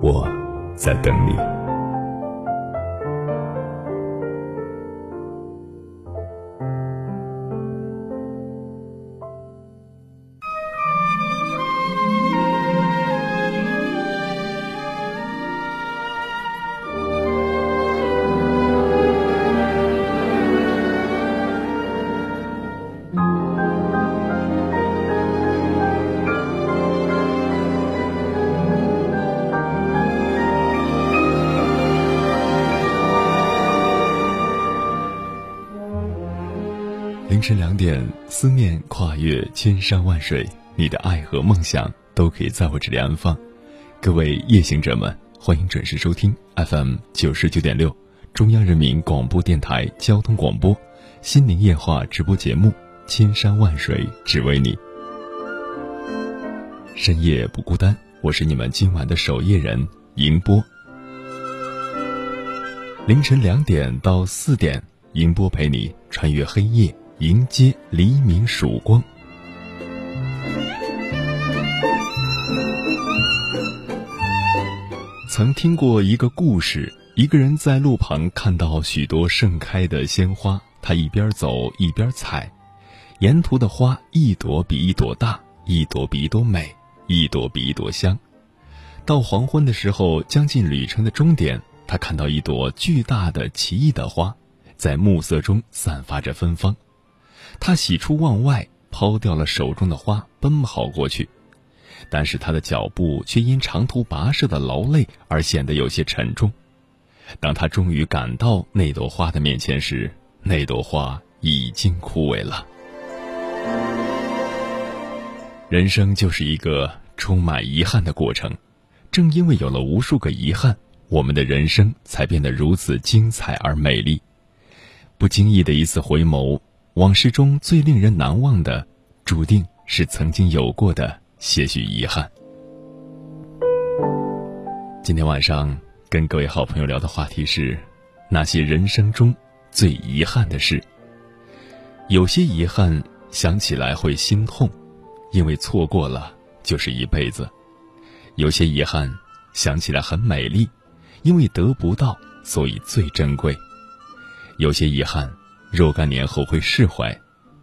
我在等你。千山万水，你的爱和梦想都可以在我这里安放。各位夜行者们，欢迎准时收听 FM 九十九点六，中央人民广播电台交通广播《心灵夜话》直播节目《千山万水只为你》。深夜不孤单，我是你们今晚的守夜人迎波。凌晨两点到四点，迎波陪你穿越黑夜。迎接黎明曙光。曾听过一个故事：一个人在路旁看到许多盛开的鲜花，他一边走一边采，沿途的花一朵比一朵大，一朵比一朵美，一朵比一朵香。到黄昏的时候，将近旅程的终点，他看到一朵巨大的奇异的花，在暮色中散发着芬芳。他喜出望外，抛掉了手中的花，奔跑过去，但是他的脚步却因长途跋涉的劳累而显得有些沉重。当他终于赶到那朵花的面前时，那朵花已经枯萎了。人生就是一个充满遗憾的过程，正因为有了无数个遗憾，我们的人生才变得如此精彩而美丽。不经意的一次回眸。往事中最令人难忘的，注定是曾经有过的些许遗憾。今天晚上跟各位好朋友聊的话题是，那些人生中最遗憾的事。有些遗憾想起来会心痛，因为错过了就是一辈子；有些遗憾想起来很美丽，因为得不到所以最珍贵；有些遗憾。若干年后会释怀，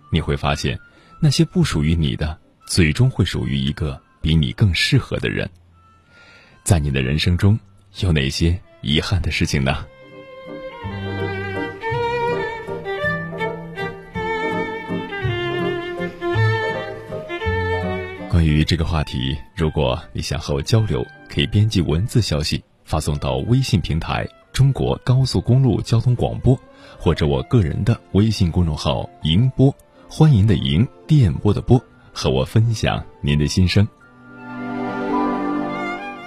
你会发现，那些不属于你的，最终会属于一个比你更适合的人。在你的人生中，有哪些遗憾的事情呢？关于这个话题，如果你想和我交流，可以编辑文字消息发送到微信平台“中国高速公路交通广播”。或者我个人的微信公众号“迎波”，欢迎的迎，电波的波，和我分享您的心声。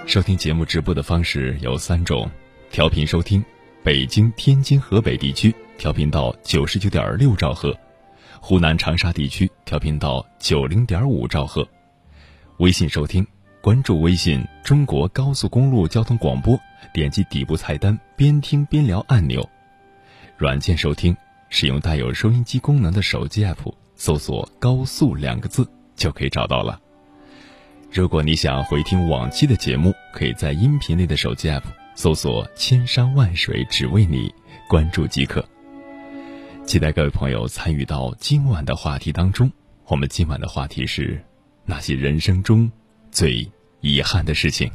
收听节目直播的方式有三种：调频收听，北京、天津、河北地区调频到九十九点六兆赫，湖南长沙地区调频到九零点五兆赫；微信收听，关注微信“中国高速公路交通广播”，点击底部菜单“边听边聊”按钮。软件收听，使用带有收音机功能的手机 app，搜索“高速”两个字就可以找到了。如果你想回听往期的节目，可以在音频内的手机 app 搜索“千山万水只为你”，关注即可。期待各位朋友参与到今晚的话题当中。我们今晚的话题是那些人生中最遗憾的事情。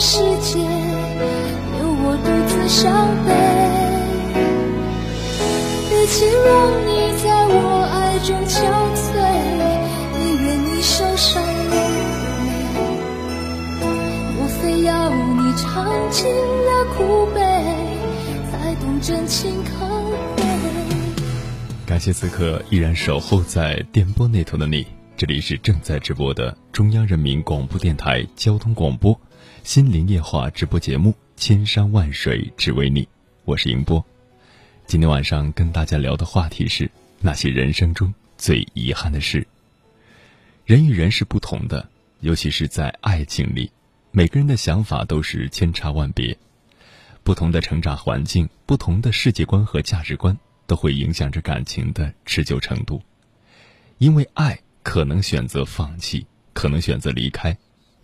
世界，留我独自伤悲。与其让你在我爱中憔悴，宁愿你受伤流泪。莫非要你尝尽了苦悲？才懂真情可贵。感谢此刻依然守候在电波那头的你，这里是正在直播的中央人民广播电台交通广播《心灵夜话》直播节目《千山万水只为你》，我是迎波。今天晚上跟大家聊的话题是那些人生中最遗憾的事。人与人是不同的，尤其是在爱情里，每个人的想法都是千差万别。不同的成长环境、不同的世界观和价值观，都会影响着感情的持久程度。因为爱，可能选择放弃，可能选择离开，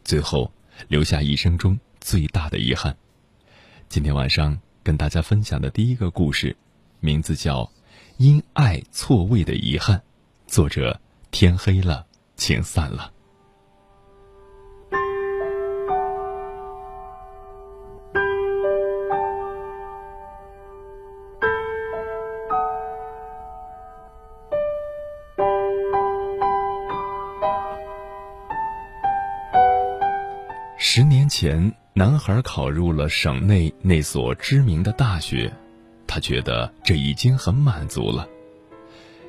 最后留下一生中最大的遗憾。今天晚上跟大家分享的第一个故事，名字叫《因爱错位的遗憾》，作者：天黑了，请散了。十年前，男孩考入了省内那所知名的大学，他觉得这已经很满足了。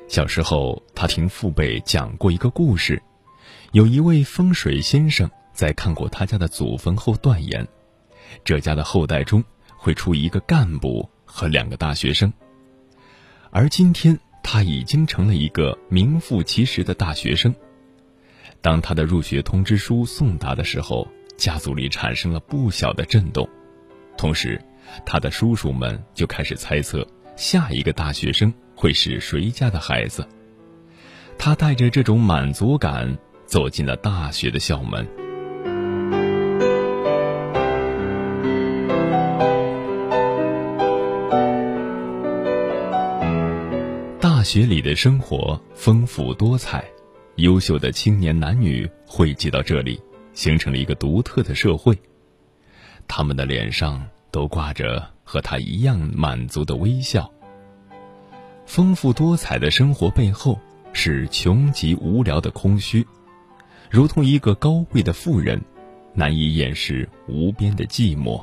小时候，他听父辈讲过一个故事，有一位风水先生在看过他家的祖坟后断言，这家的后代中会出一个干部和两个大学生。而今天，他已经成了一个名副其实的大学生。当他的入学通知书送达的时候，家族里产生了不小的震动，同时，他的叔叔们就开始猜测下一个大学生会是谁家的孩子。他带着这种满足感走进了大学的校门。大学里的生活丰富多彩，优秀的青年男女汇集到这里。形成了一个独特的社会，他们的脸上都挂着和他一样满足的微笑。丰富多彩的生活背后是穷极无聊的空虚，如同一个高贵的富人，难以掩饰无边的寂寞。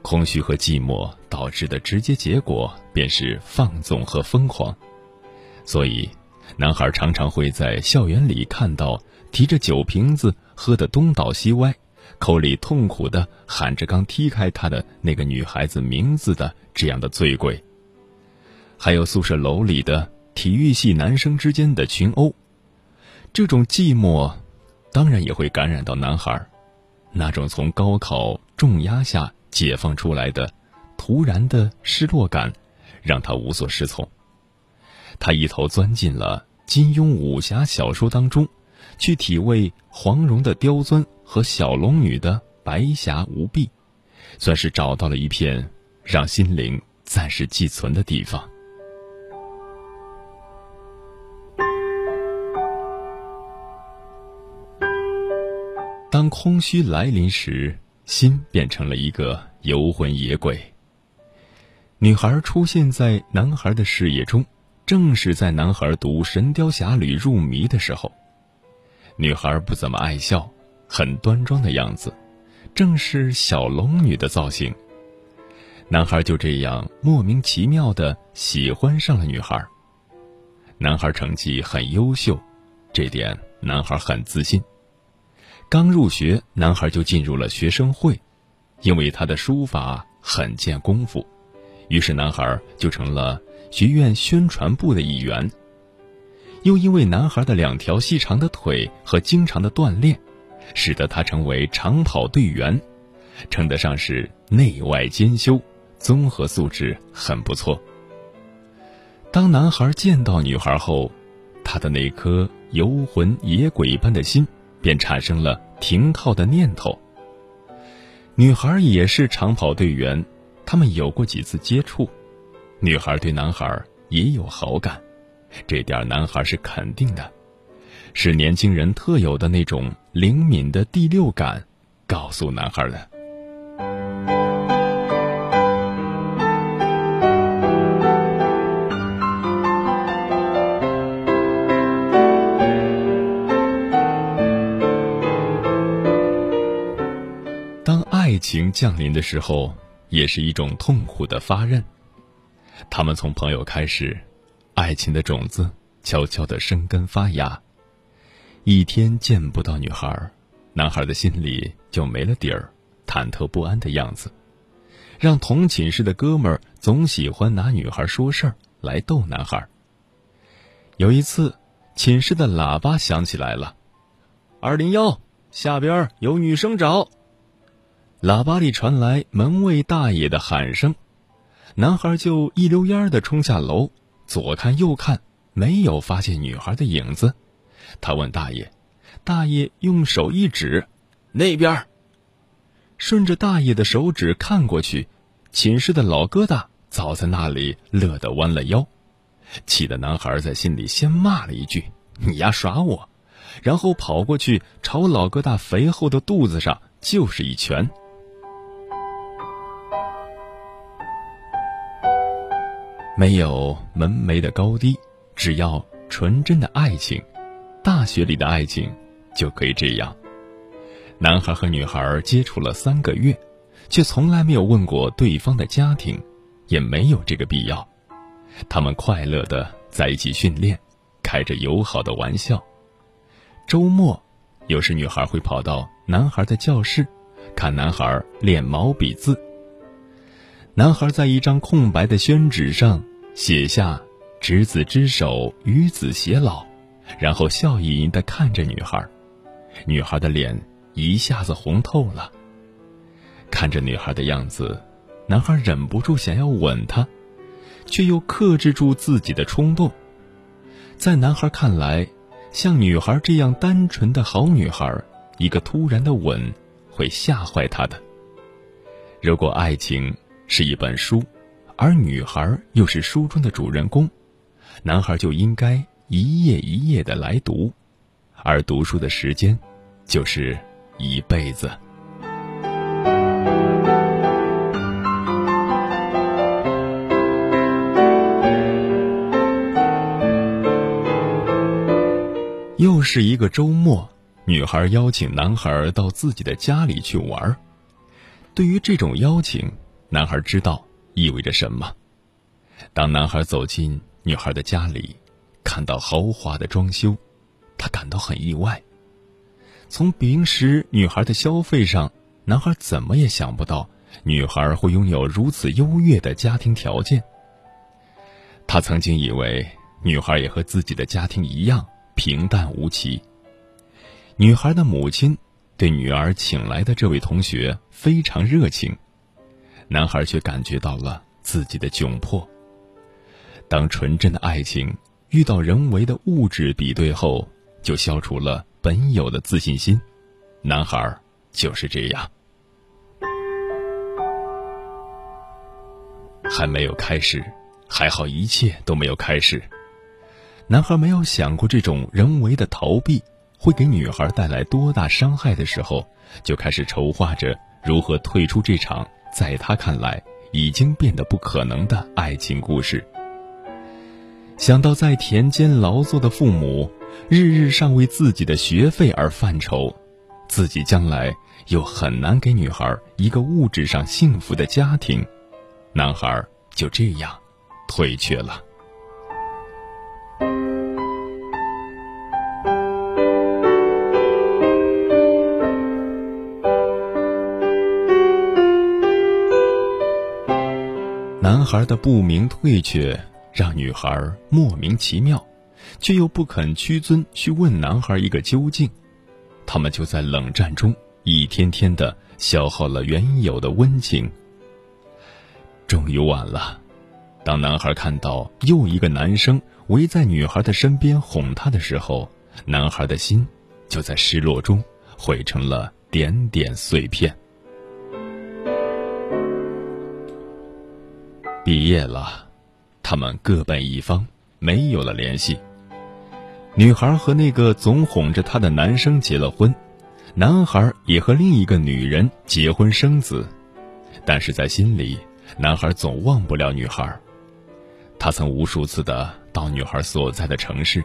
空虚和寂寞导致的直接结果便是放纵和疯狂，所以，男孩常常会在校园里看到提着酒瓶子。喝得东倒西歪，口里痛苦的喊着刚踢开他的那个女孩子名字的这样的醉鬼。还有宿舍楼里的体育系男生之间的群殴，这种寂寞，当然也会感染到男孩，那种从高考重压下解放出来的突然的失落感，让他无所适从。他一头钻进了金庸武侠小说当中。去体味黄蓉的刁钻和小龙女的白霞无臂，算是找到了一片让心灵暂时寄存的地方。当空虚来临时，心变成了一个游魂野鬼。女孩出现在男孩的视野中，正是在男孩读《神雕侠侣》入迷的时候。女孩不怎么爱笑，很端庄的样子，正是小龙女的造型。男孩就这样莫名其妙的喜欢上了女孩。男孩成绩很优秀，这点男孩很自信。刚入学，男孩就进入了学生会，因为他的书法很见功夫，于是男孩就成了学院宣传部的一员。又因为男孩的两条细长的腿和经常的锻炼，使得他成为长跑队员，称得上是内外兼修。综合素质很不错。当男孩见到女孩后，他的那颗游魂野鬼般的心便产生了停靠的念头。女孩也是长跑队员，他们有过几次接触，女孩对男孩也有好感，这点男孩是肯定的，是年轻人特有的那种灵敏的第六感，告诉男孩的。当爱情降临的时候，也是一种痛苦的发轫。他们从朋友开始，爱情的种子悄悄的生根发芽。一天见不到女孩，男孩的心里就没了底儿，忐忑不安的样子，让同寝室的哥们儿总喜欢拿女孩说事儿来逗男孩。有一次，寝室的喇叭响起来了：“二零幺，下边有女生找。”喇叭里传来门卫大爷的喊声，男孩就一溜烟的冲下楼，左看右看，没有发现女孩的影子。他问大爷，大爷用手一指，那边。顺着大爷的手指看过去，寝室的老疙瘩早在那里乐得弯了腰，气得男孩在心里先骂了一句：“你丫耍我！”然后跑过去朝老疙瘩肥厚的肚子上就是一拳。没有门楣的高低，只要纯真的爱情，大学里的爱情就可以这样。男孩和女孩接触了三个月，却从来没有问过对方的家庭，也没有这个必要。他们快乐的在一起训练，开着友好的玩笑。周末，有时女孩会跑到男孩的教室，看男孩练毛笔字。男孩在一张空白的宣纸上写下“执子之手，与子偕老”，然后笑盈盈的看着女孩。女孩的脸一下子红透了。看着女孩的样子，男孩忍不住想要吻她，却又克制住自己的冲动。在男孩看来，像女孩这样单纯的好女孩，一个突然的吻会吓坏她的。如果爱情……是一本书，而女孩又是书中的主人公，男孩就应该一页一页的来读，而读书的时间，就是一辈子。又是一个周末，女孩邀请男孩到自己的家里去玩对于这种邀请。男孩知道意味着什么。当男孩走进女孩的家里，看到豪华的装修，他感到很意外。从平时女孩的消费上，男孩怎么也想不到女孩会拥有如此优越的家庭条件。他曾经以为女孩也和自己的家庭一样平淡无奇。女孩的母亲对女儿请来的这位同学非常热情。男孩却感觉到了自己的窘迫。当纯真的爱情遇到人为的物质比对后，就消除了本有的自信心。男孩就是这样。还没有开始，还好一切都没有开始。男孩没有想过这种人为的逃避会给女孩带来多大伤害的时候，就开始筹划着如何退出这场在他看来已经变得不可能的爱情故事。想到在田间劳作的父母，日日尚为自己的学费而犯愁，自己将来又很难给女孩一个物质上幸福的家庭，男孩就这样退却了。男孩的不明退却让女孩莫名其妙，却又不肯屈尊去问男孩一个究竟。他们就在冷战中一天天的消耗了原有的温情。终于晚了，当男孩看到又一个男生围在女孩的身边哄她的时候，男孩的心就在失落中毁成了点点碎片。毕业了，他们各奔一方，没有了联系。女孩和那个总哄着她的男生结了婚，男孩也和另一个女人结婚生子，但是在心里，男孩总忘不了女孩。他曾无数次的到女孩所在的城市，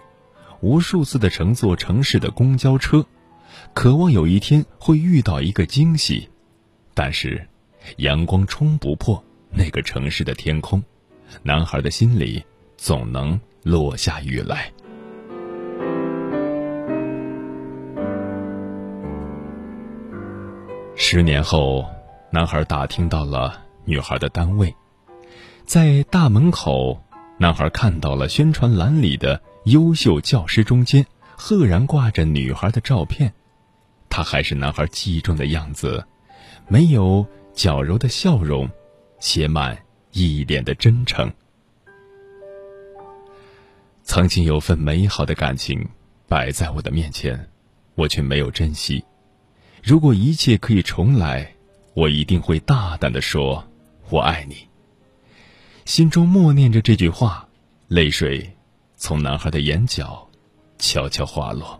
无数次的乘坐城市的公交车，渴望有一天会遇到一个惊喜，但是，阳光冲不破。那个城市的天空，男孩的心里总能落下雨来。十年后，男孩打听到了女孩的单位，在大门口，男孩看到了宣传栏里的优秀教师中间，赫然挂着女孩的照片。她还是男孩记忆中的样子，没有矫揉的笑容。写满一脸的真诚。曾经有份美好的感情摆在我的面前，我却没有珍惜。如果一切可以重来，我一定会大胆的说“我爱你”。心中默念着这句话，泪水从男孩的眼角悄悄滑落。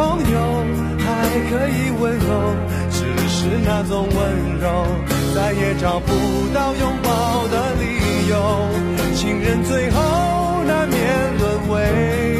朋友，还可以温柔，只是那种温柔，再也找不到拥抱的理由。情人最后难免沦为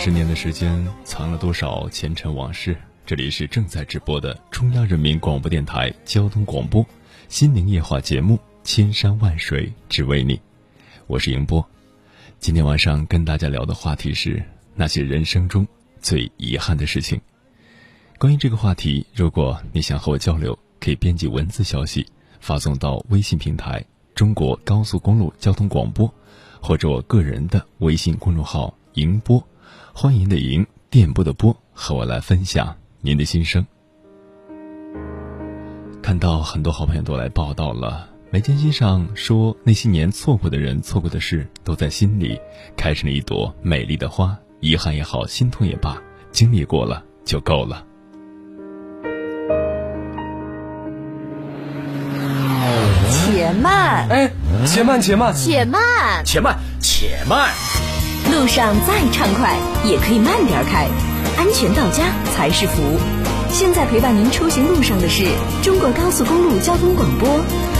十年的时间，藏了多少前尘往事，这里是正在直播的中央人民广播电台交通广播《心灵夜话》节目《千山万水只为你》，我是迎波。今天晚上跟大家聊的话题是那些人生中最遗憾的事情。关于这个话题，如果你想和我交流，可以编辑文字消息发送到微信平台“中国高速公路交通广播”，或者我个人的微信公众号“迎波”，欢迎的迎，电波的波，和我来分享。您的心声，看到很多好朋友都来报道了。眉间心上说，那些年错过的人、错过的事，都在心里开成了一朵美丽的花。遗憾也好，心痛也罢，经历过了就够了。且慢，哎，且慢，且慢，且慢，且慢，且慢。路上再畅快，也可以慢点开。安全到家才是福。现在陪伴您出行路上的是中国高速公路交通广播，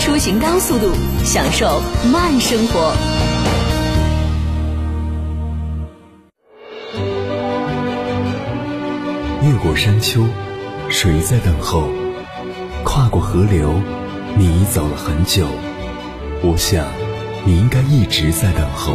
出行高速度，享受慢生活。越过山丘，谁在等候？跨过河流，你走了很久。我想，你应该一直在等候，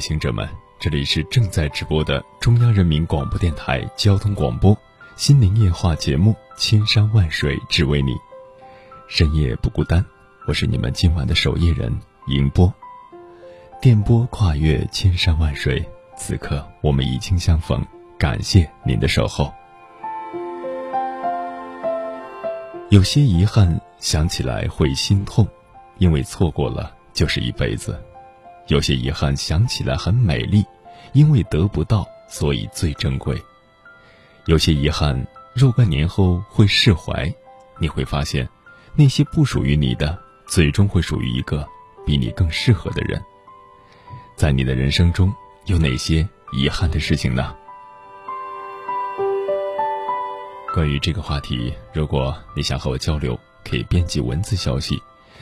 行者们，这里是正在直播的中央人民广播电台交通广播《心灵夜话》节目《千山万水只为你》，深夜不孤单，我是你们今晚的守夜人迎波。电波跨越千山万水，此刻我们已经相逢，感谢您的守候。有些遗憾，想起来会心痛，因为错过了就是一辈子。有些遗憾想起来很美丽，因为得不到，所以最珍贵。有些遗憾若干年后会释怀，你会发现，那些不属于你的，最终会属于一个比你更适合的人。在你的人生中有哪些遗憾的事情呢？关于这个话题，如果你想和我交流，可以编辑文字消息。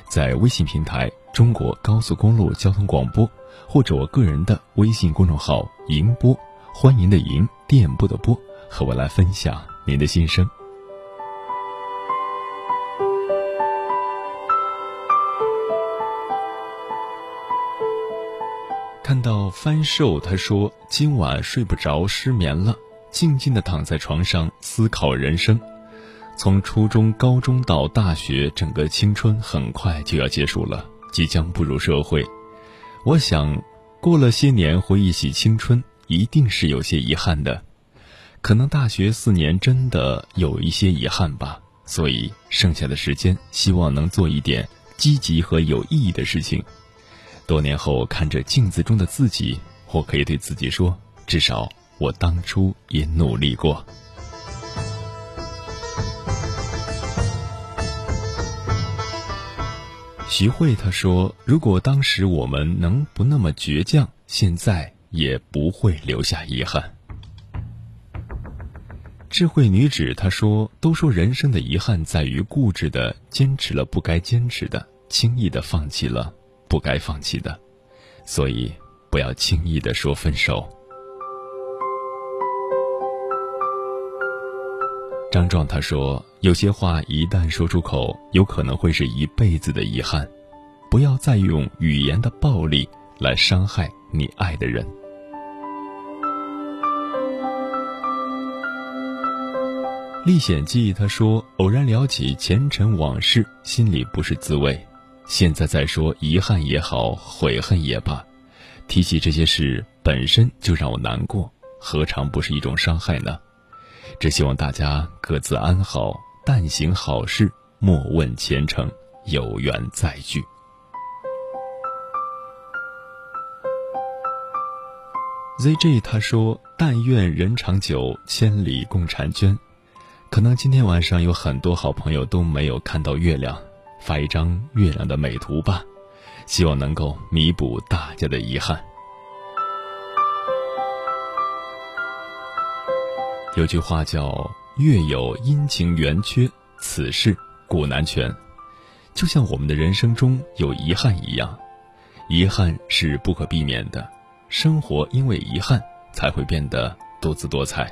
在微信平台“中国高速公路交通广播”或者我个人的微信公众号“银播”，欢迎的银，电波的波，和我来分享您的心声。看到翻瘦，他说今晚睡不着，失眠了，静静的躺在床上思考人生。从初中、高中到大学，整个青春很快就要结束了，即将步入社会。我想，过了些年，回忆起青春，一定是有些遗憾的。可能大学四年真的有一些遗憾吧。所以，剩下的时间，希望能做一点积极和有意义的事情。多年后，看着镜子中的自己，我可以对自己说：至少我当初也努力过。徐慧他说：“如果当时我们能不那么倔强，现在也不会留下遗憾。”智慧女子她说：“都说人生的遗憾在于固执的坚持了不该坚持的，轻易的放弃了不该放弃的，所以不要轻易的说分手。”张壮他说：“有些话一旦说出口，有可能会是一辈子的遗憾。不要再用语言的暴力来伤害你爱的人。”《历险记》他说：“偶然聊起前尘往事，心里不是滋味。现在再说遗憾也好，悔恨也罢，提起这些事本身就让我难过。何尝不是一种伤害呢？只希望大家各自安好，但行好事，莫问前程，有缘再聚。ZJ 他说：“但愿人长久，千里共婵娟。”可能今天晚上有很多好朋友都没有看到月亮，发一张月亮的美图吧，希望能够弥补大家的遗憾。有句话叫“月有阴晴圆缺，此事古难全”，就像我们的人生中有遗憾一样，遗憾是不可避免的。生活因为遗憾才会变得多姿多彩。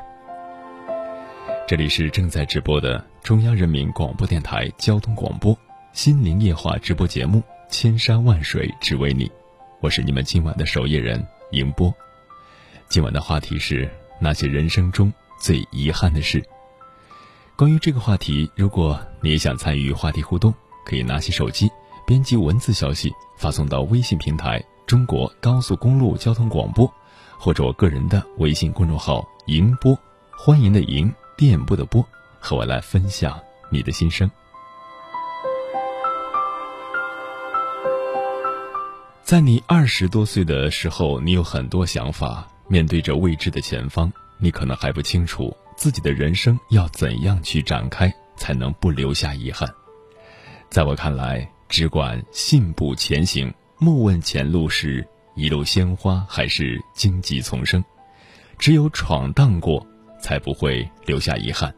这里是正在直播的中央人民广播电台交通广播《心灵夜话》直播节目《千山万水只为你》，我是你们今晚的守夜人迎波。今晚的话题是那些人生中最遗憾的事。关于这个话题，如果你也想参与话题互动，可以拿起手机编辑文字消息发送到微信平台。中国高速公路交通广播，或者我个人的微信公众号“迎播”，欢迎的迎，电波的波，和我来分享你的心声。在你二十多岁的时候，你有很多想法，面对着未知的前方，你可能还不清楚自己的人生要怎样去展开，才能不留下遗憾。在我看来，只管信步前行。莫问前路是一路鲜花还是荆棘丛生，只有闯荡过，才不会留下遗憾。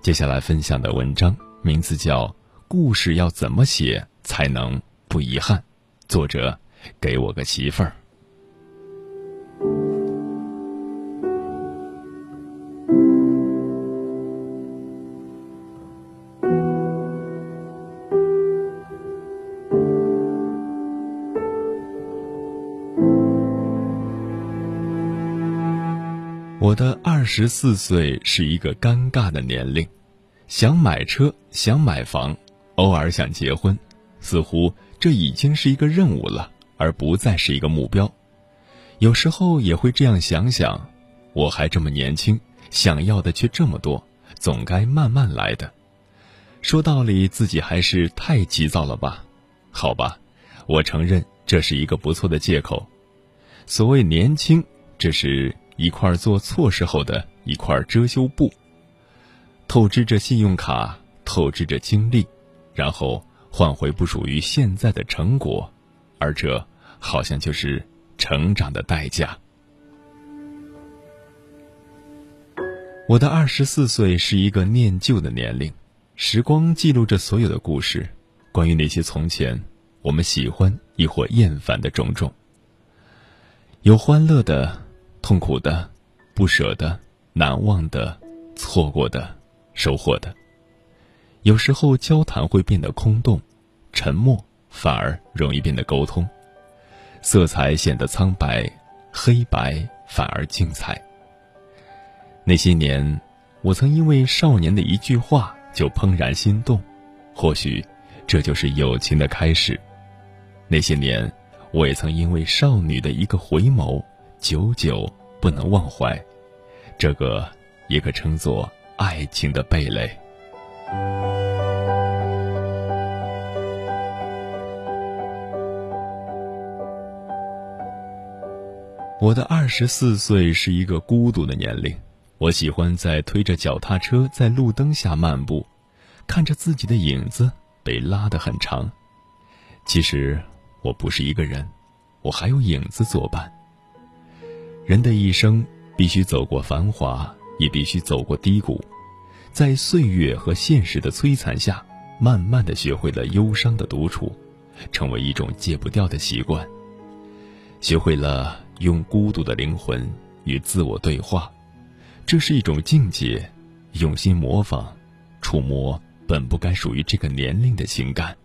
接下来分享的文章名字叫《故事要怎么写才能不遗憾》，作者给我个媳妇儿。的二十四岁是一个尴尬的年龄，想买车，想买房，偶尔想结婚，似乎这已经是一个任务了，而不再是一个目标。有时候也会这样想想：我还这么年轻，想要的却这么多，总该慢慢来的。说道理，自己还是太急躁了吧？好吧，我承认这是一个不错的借口。所谓年轻，这是。一块做错事后的一块遮羞布，透支着信用卡，透支着精力，然后换回不属于现在的成果，而这好像就是成长的代价。我的二十四岁是一个念旧的年龄，时光记录着所有的故事，关于那些从前我们喜欢亦或厌烦的种种，有欢乐的。痛苦的、不舍的、难忘的、错过的、收获的。有时候交谈会变得空洞，沉默反而容易变得沟通。色彩显得苍白，黑白反而精彩。那些年，我曾因为少年的一句话就怦然心动，或许这就是友情的开始。那些年，我也曾因为少女的一个回眸。久久不能忘怀，这个也可称作爱情的蓓蕾。我的二十四岁是一个孤独的年龄，我喜欢在推着脚踏车在路灯下漫步，看着自己的影子被拉得很长。其实我不是一个人，我还有影子作伴。人的一生必须走过繁华，也必须走过低谷，在岁月和现实的摧残下，慢慢的学会了忧伤的独处，成为一种戒不掉的习惯。学会了用孤独的灵魂与自我对话，这是一种境界，用心模仿，触摸本不该属于这个年龄的情感。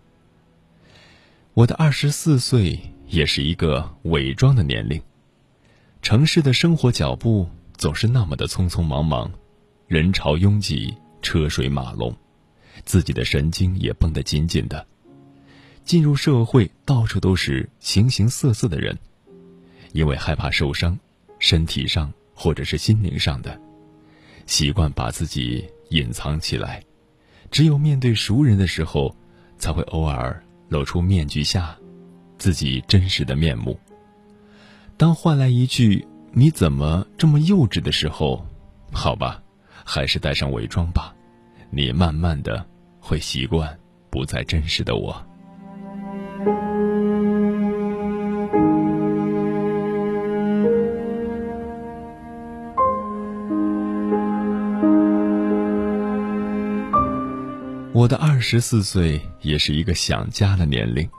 我的二十四岁也是一个伪装的年龄。城市的生活脚步总是那么的匆匆忙忙，人潮拥挤，车水马龙，自己的神经也绷得紧紧的。进入社会，到处都是形形色色的人，因为害怕受伤，身体上或者是心灵上的，习惯把自己隐藏起来，只有面对熟人的时候，才会偶尔露出面具下自己真实的面目。当换来一句“你怎么这么幼稚”的时候，好吧，还是带上伪装吧，你慢慢的会习惯不再真实的我。我的二十四岁也是一个想家的年龄，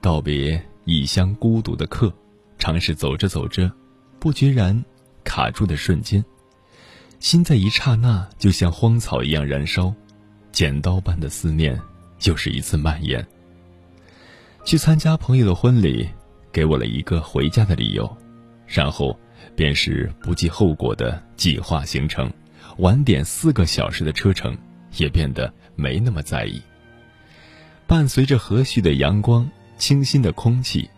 道别异乡孤独的客，尝试走着走着，不觉然卡住的瞬间，心在一刹那就像荒草一样燃烧，剪刀般的思念又是一次蔓延。去参加朋友的婚礼，给我了一个回家的理由，然后便是不计后果的计划行程，晚点四个小时的车程也变得。没那么在意。伴随着和煦的阳光、清新的空气，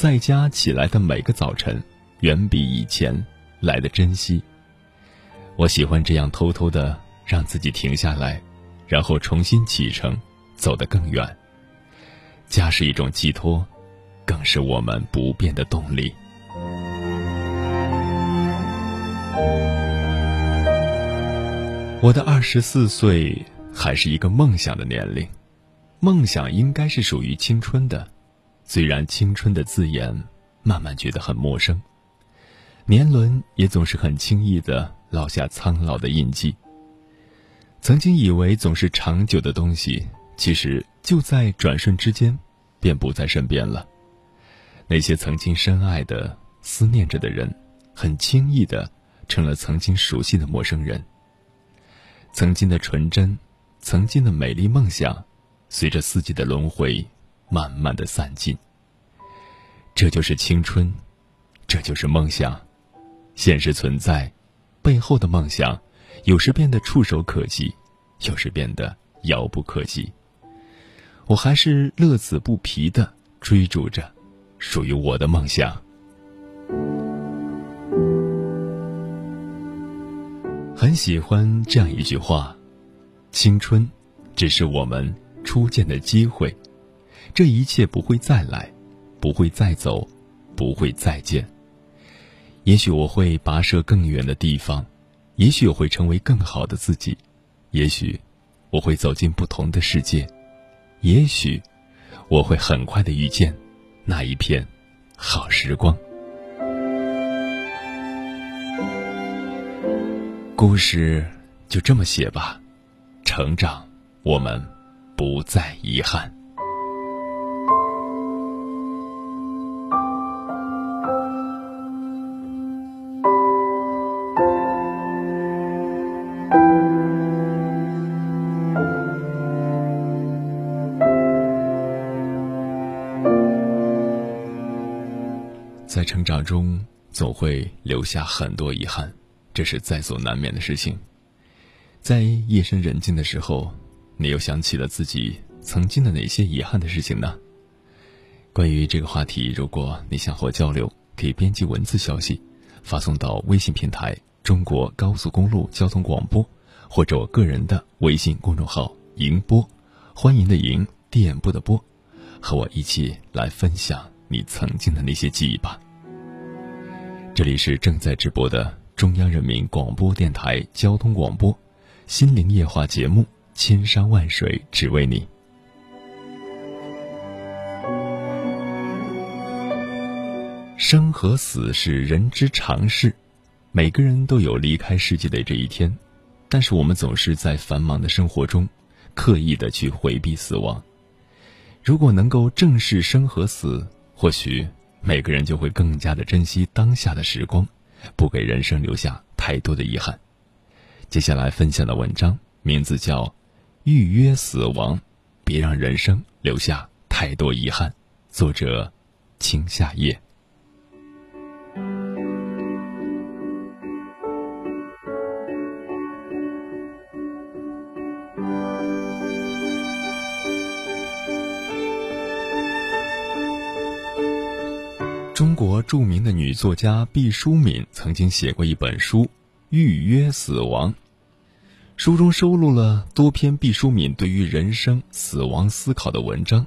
在家起来的每个早晨，远比以前来的珍惜。我喜欢这样偷偷的让自己停下来，然后重新启程，走得更远。家是一种寄托，更是我们不变的动力。我的二十四岁。还是一个梦想的年龄，梦想应该是属于青春的，虽然青春的字眼慢慢觉得很陌生，年轮也总是很轻易的烙下苍老的印记。曾经以为总是长久的东西，其实就在转瞬之间，便不在身边了。那些曾经深爱的、思念着的人，很轻易的成了曾经熟悉的陌生人。曾经的纯真。曾经的美丽梦想，随着四季的轮回，慢慢的散尽。这就是青春，这就是梦想。现实存在，背后的梦想，有时变得触手可及，有时变得遥不可及。我还是乐此不疲的追逐着，属于我的梦想。很喜欢这样一句话。青春，只是我们初见的机会，这一切不会再来，不会再走，不会再见。也许我会跋涉更远的地方，也许我会成为更好的自己，也许我会走进不同的世界，也许我会很快的遇见那一片好时光。故事就这么写吧。成长，我们不再遗憾。中，总会留下很多遗憾，这是在所难免的事情。在夜深人静的时候，你又想起了自己曾经的哪些遗憾的事情呢？关于这个话题，如果你想和我交流，可以编辑文字消息，发送到微信平台“中国高速公路交通广播”，或者我个人的微信公众号“迎播”，欢迎的迎，电波的波，和我一起来分享你曾经的那些记忆吧。这里是正在直播的中央人民广播电台交通广播。心灵夜话节目，千山万水只为你。生和死是人之常事，每个人都有离开世界的这一天，但是我们总是在繁忙的生活中，刻意的去回避死亡。如果能够正视生和死，或许每个人就会更加的珍惜当下的时光，不给人生留下太多的遗憾。接下来分享的文章名字叫《预约死亡》，别让人生留下太多遗憾。作者：青夏夜。国著名的女作家毕淑敏曾经写过一本书《预约死亡》，书中收录了多篇毕淑敏对于人生、死亡思考的文章，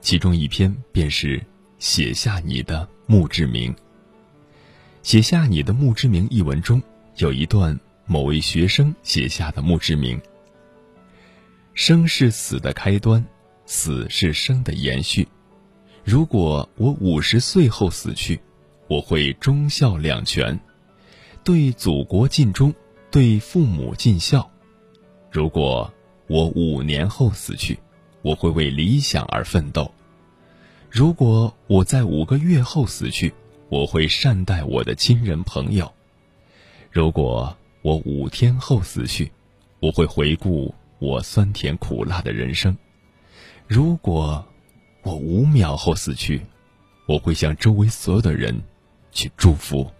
其中一篇便是《写下你的墓志铭》。写下你的墓志铭一文中有一段某位学生写下的墓志铭：生是死的开端，死是生的延续。如果我五十岁后死去，我会忠孝两全，对祖国尽忠，对父母尽孝。如果我五年后死去，我会为理想而奋斗。如果我在五个月后死去，我会善待我的亲人朋友。如果我五天后死去，我会回顾我酸甜苦辣的人生。如果我五秒后死去，我会向周围所有的人去祝福。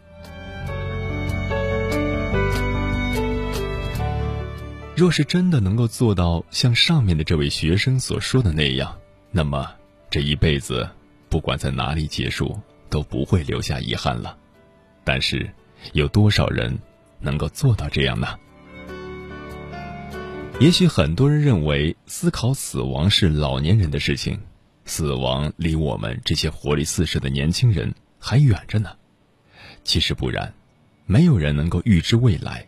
若是真的能够做到像上面的这位学生所说的那样，那么这一辈子不管在哪里结束。都不会留下遗憾了，但是，有多少人能够做到这样呢？也许很多人认为思考死亡是老年人的事情，死亡离我们这些活力四射的年轻人还远着呢。其实不然，没有人能够预知未来。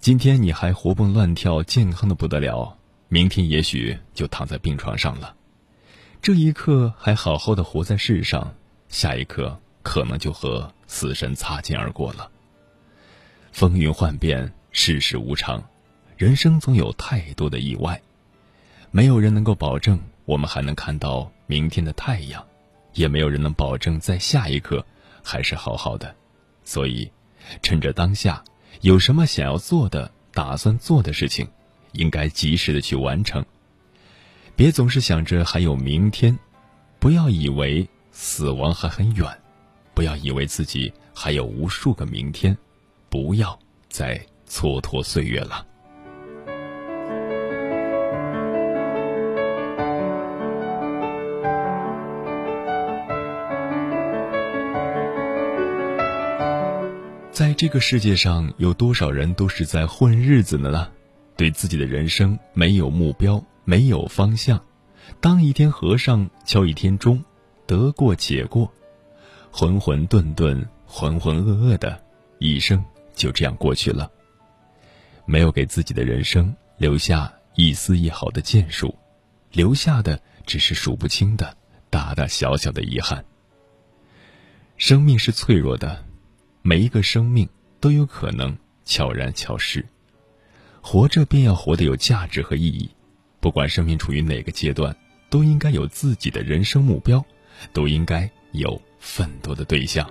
今天你还活蹦乱跳、健康的不得了，明天也许就躺在病床上了。这一刻还好好的活在世上。下一刻可能就和死神擦肩而过了。风云幻变，世事无常，人生总有太多的意外，没有人能够保证我们还能看到明天的太阳，也没有人能保证在下一刻还是好好的。所以，趁着当下，有什么想要做的、打算做的事情，应该及时的去完成。别总是想着还有明天，不要以为。死亡还很远，不要以为自己还有无数个明天，不要再蹉跎岁月了。在这个世界上，有多少人都是在混日子的呢？对自己的人生没有目标，没有方向，当一天和尚敲一天钟。得过且过，浑浑沌沌、浑浑噩噩的一生就这样过去了。没有给自己的人生留下一丝一毫的建树，留下的只是数不清的大大小小的遗憾。生命是脆弱的，每一个生命都有可能悄然消失。活着便要活得有价值和意义，不管生命处于哪个阶段，都应该有自己的人生目标。都应该有奋斗的对象。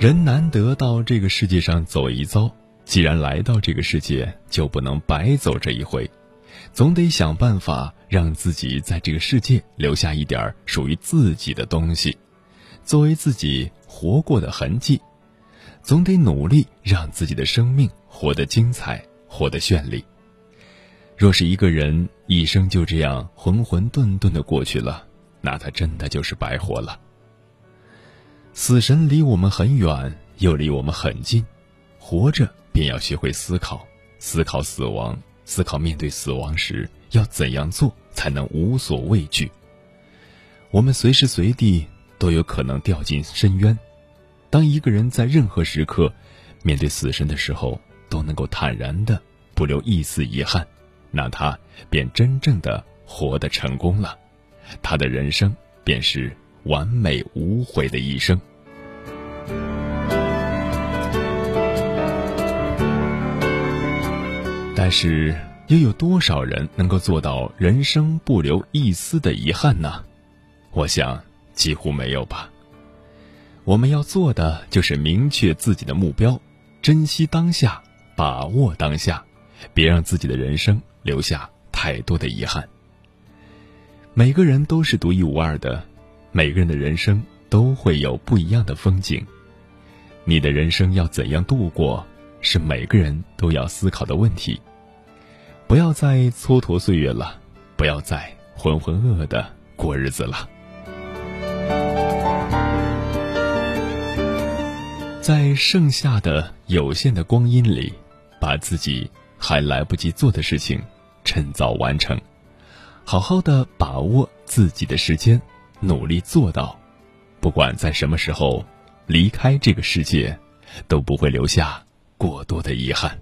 人难得到这个世界上走一遭，既然来到这个世界，就不能白走这一回。总得想办法让自己在这个世界留下一点属于自己的东西，作为自己活过的痕迹。总得努力让自己的生命活得精彩，活得绚丽。若是一个人一生就这样浑浑沌沌的过去了，那他真的就是白活了。死神离我们很远，又离我们很近，活着便要学会思考，思考死亡。思考面对死亡时要怎样做才能无所畏惧。我们随时随地都有可能掉进深渊。当一个人在任何时刻面对死神的时候都能够坦然的不留一丝遗憾，那他便真正的活得成功了。他的人生便是完美无悔的一生。但是，又有多少人能够做到人生不留一丝的遗憾呢？我想，几乎没有吧。我们要做的就是明确自己的目标，珍惜当下，把握当下，别让自己的人生留下太多的遗憾。每个人都是独一无二的，每个人的人生都会有不一样的风景。你的人生要怎样度过，是每个人都要思考的问题。不要再蹉跎岁月了，不要再浑浑噩噩的过日子了。在剩下的有限的光阴里，把自己还来不及做的事情趁早完成，好好的把握自己的时间，努力做到，不管在什么时候。离开这个世界，都不会留下过多的遗憾。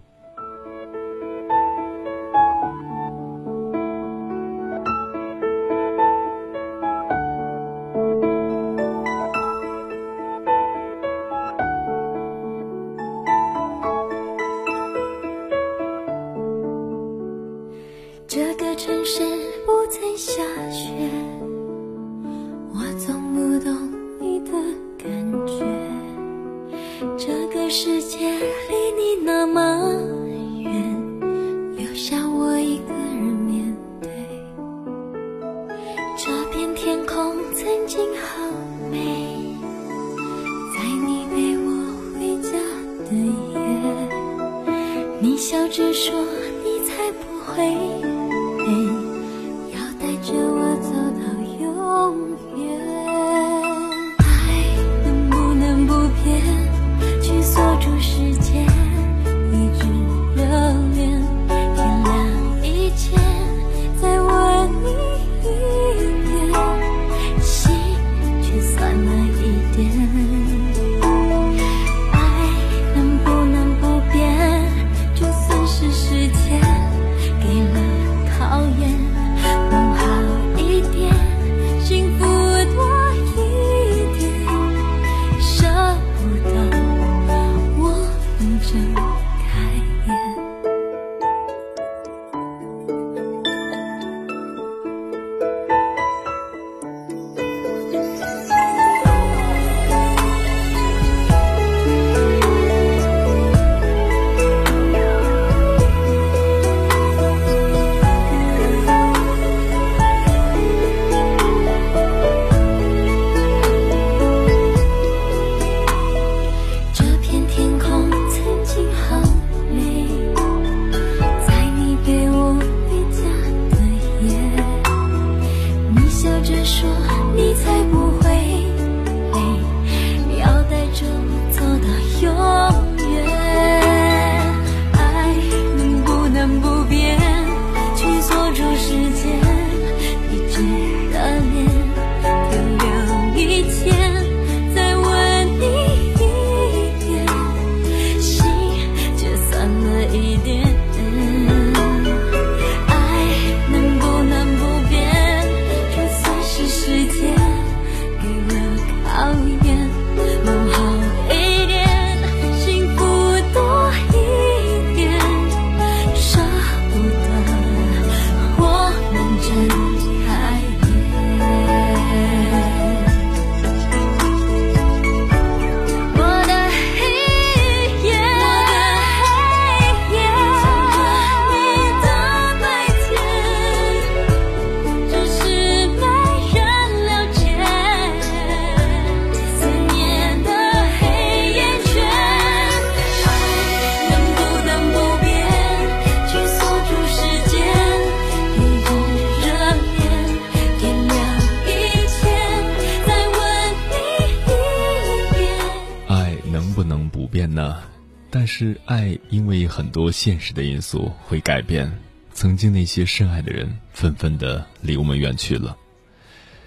很多现实的因素会改变，曾经那些深爱的人纷纷的离我们远去了，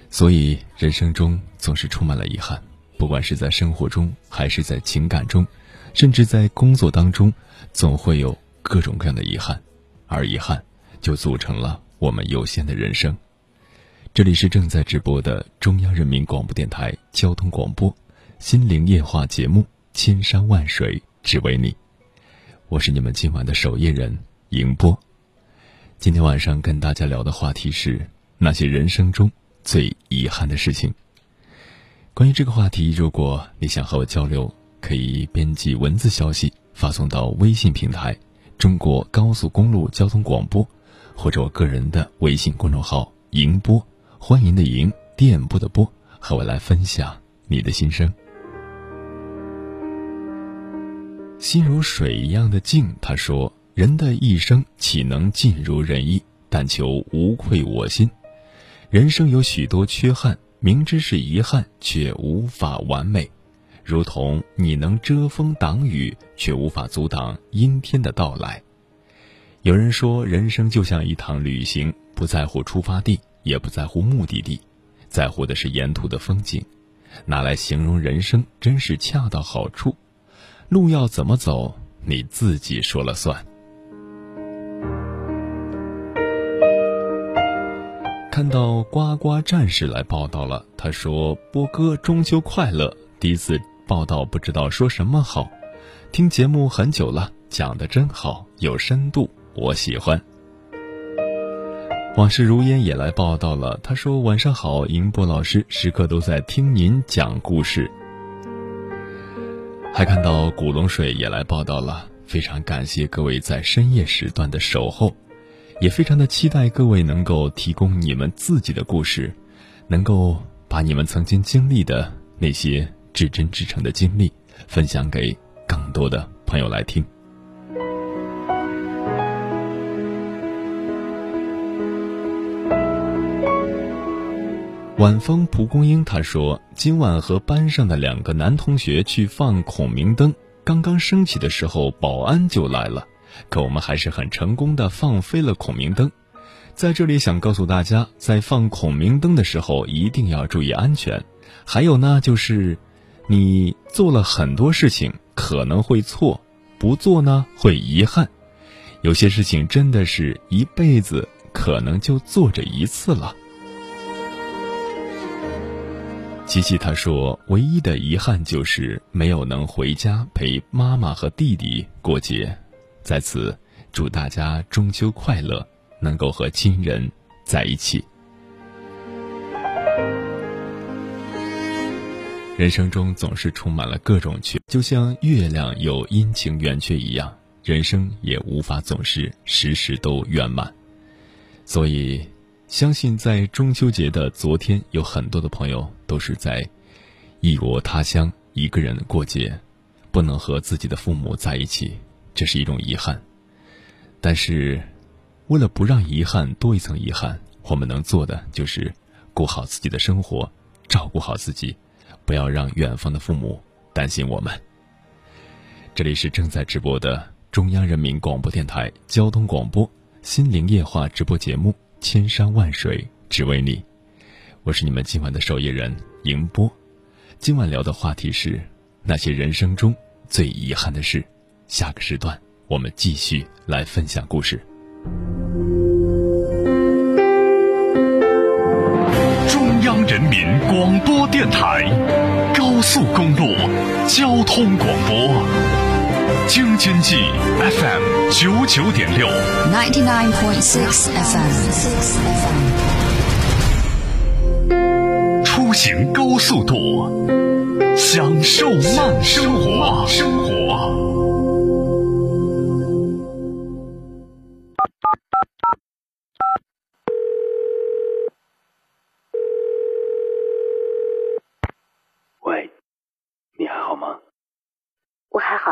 所以人生中总是充满了遗憾，不管是在生活中，还是在情感中，甚至在工作当中，总会有各种各样的遗憾，而遗憾就组成了我们有限的人生。这里是正在直播的中央人民广播电台交通广播《心灵夜话》节目《千山万水只为你》，我是你们今晚的守夜人迎波。今天晚上跟大家聊的话题是那些人生中最遗憾的事情。关于这个话题，如果你想和我交流，可以编辑文字消息发送到微信平台“中国高速公路交通广播”，或者我个人的微信公众号“迎波”，欢迎的迎，电波的波，和我来分享你的心声。心如水一样的静，他说：“人的一生岂能尽如人意？但求无愧我心。人生有许多缺憾，明知是遗憾，却无法完美。如同你能遮风挡雨，却无法阻挡阴天的到来。”有人说，人生就像一趟旅行，不在乎出发地，也不在乎目的地，在乎的是沿途的风景。拿来形容人生，真是恰到好处。路要怎么走，你自己说了算。看到呱呱战士来报道了，他说：“波哥中秋快乐！第一次报道，不知道说什么好。听节目很久了，讲的真好，有深度，我喜欢。”往事如烟也来报道了，他说：“晚上好，银波老师，时刻都在听您讲故事。”还看到古龙水也来报道了，非常感谢各位在深夜时段的守候，也非常的期待各位能够提供你们自己的故事，能够把你们曾经经历的那些至真至诚的经历分享给更多的朋友来听。晚风蒲公英他说：“今晚和班上的两个男同学去放孔明灯，刚刚升起的时候，保安就来了，可我们还是很成功的放飞了孔明灯。在这里想告诉大家，在放孔明灯的时候一定要注意安全。还有呢，就是你做了很多事情可能会错，不做呢会遗憾。有些事情真的是一辈子可能就做这一次了。”琪琪他说：“唯一的遗憾就是没有能回家陪妈妈和弟弟过节。”在此，祝大家中秋快乐，能够和亲人在一起。人生中总是充满了各种缺，就像月亮有阴晴圆缺一样，人生也无法总是时时都圆满。所以。相信在中秋节的昨天，有很多的朋友都是在异国他乡一个人过节，不能和自己的父母在一起，这是一种遗憾。但是，为了不让遗憾多一层遗憾，我们能做的就是过好自己的生活，照顾好自己，不要让远方的父母担心我们。这里是正在直播的中央人民广播电台交通广播《心灵夜话》直播节目。千山万水只为你，我是你们今晚的守夜人迎波。今晚聊的话题是那些人生中最遗憾的事。下个时段我们继续来分享故事。中央人民广播电台高速公路交通广播。京津冀 FM 九九点六，ninety nine point six FM，出行高速度，享受慢生活。生活。喂，你还好吗？我还好。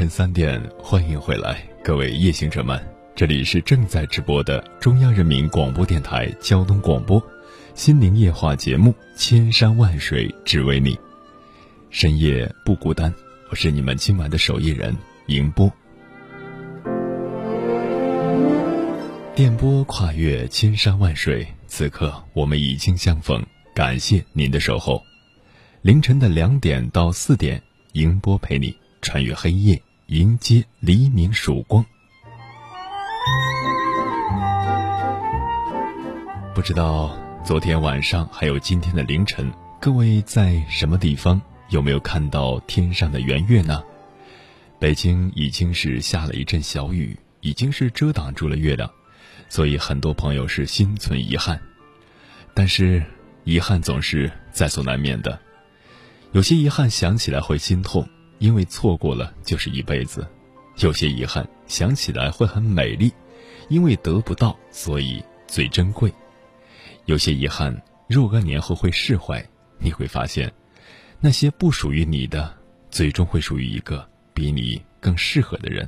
晨三点，欢迎回来，各位夜行者们，这里是正在直播的中央人民广播电台交通广播，心灵夜话节目《千山万水只为你》，深夜不孤单，我是你们今晚的守夜人迎波。电波跨越千山万水，此刻我们已经相逢，感谢您的守候。凌晨的两点到四点，迎波陪你。穿越黑夜，迎接黎明曙光。不知道昨天晚上还有今天的凌晨，各位在什么地方？有没有看到天上的圆月呢？北京已经是下了一阵小雨，已经是遮挡住了月亮，所以很多朋友是心存遗憾。但是遗憾总是在所难免的，有些遗憾想起来会心痛。因为错过了就是一辈子，有些遗憾想起来会很美丽，因为得不到所以最珍贵。有些遗憾若干年后会释怀，你会发现，那些不属于你的，最终会属于一个比你更适合的人。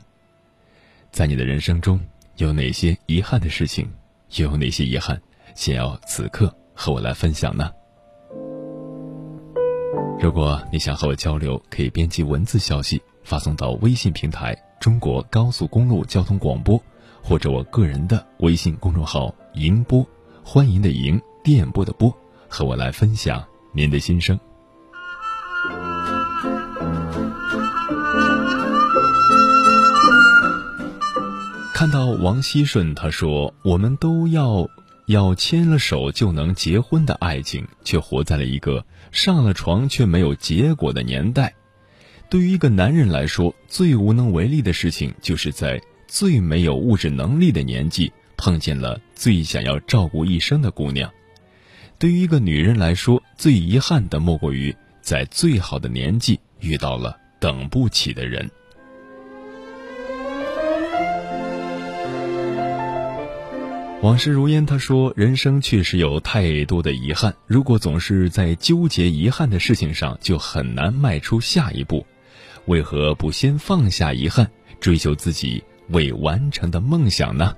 在你的人生中有哪些遗憾的事情，又有哪些遗憾想要此刻和我来分享呢？如果你想和我交流，可以编辑文字消息发送到微信平台“中国高速公路交通广播”，或者我个人的微信公众号“迎播”，欢迎的迎，电波的波，和我来分享您的心声。看到王熙顺他说：“我们都要。”要牵了手就能结婚的爱情，却活在了一个上了床却没有结果的年代。对于一个男人来说，最无能为力的事情，就是在最没有物质能力的年纪碰见了最想要照顾一生的姑娘。对于一个女人来说，最遗憾的莫过于在最好的年纪遇到了等不起的人。往事如烟，他说：“人生确实有太多的遗憾，如果总是在纠结遗憾的事情上，就很难迈出下一步。为何不先放下遗憾，追求自己未完成的梦想呢？”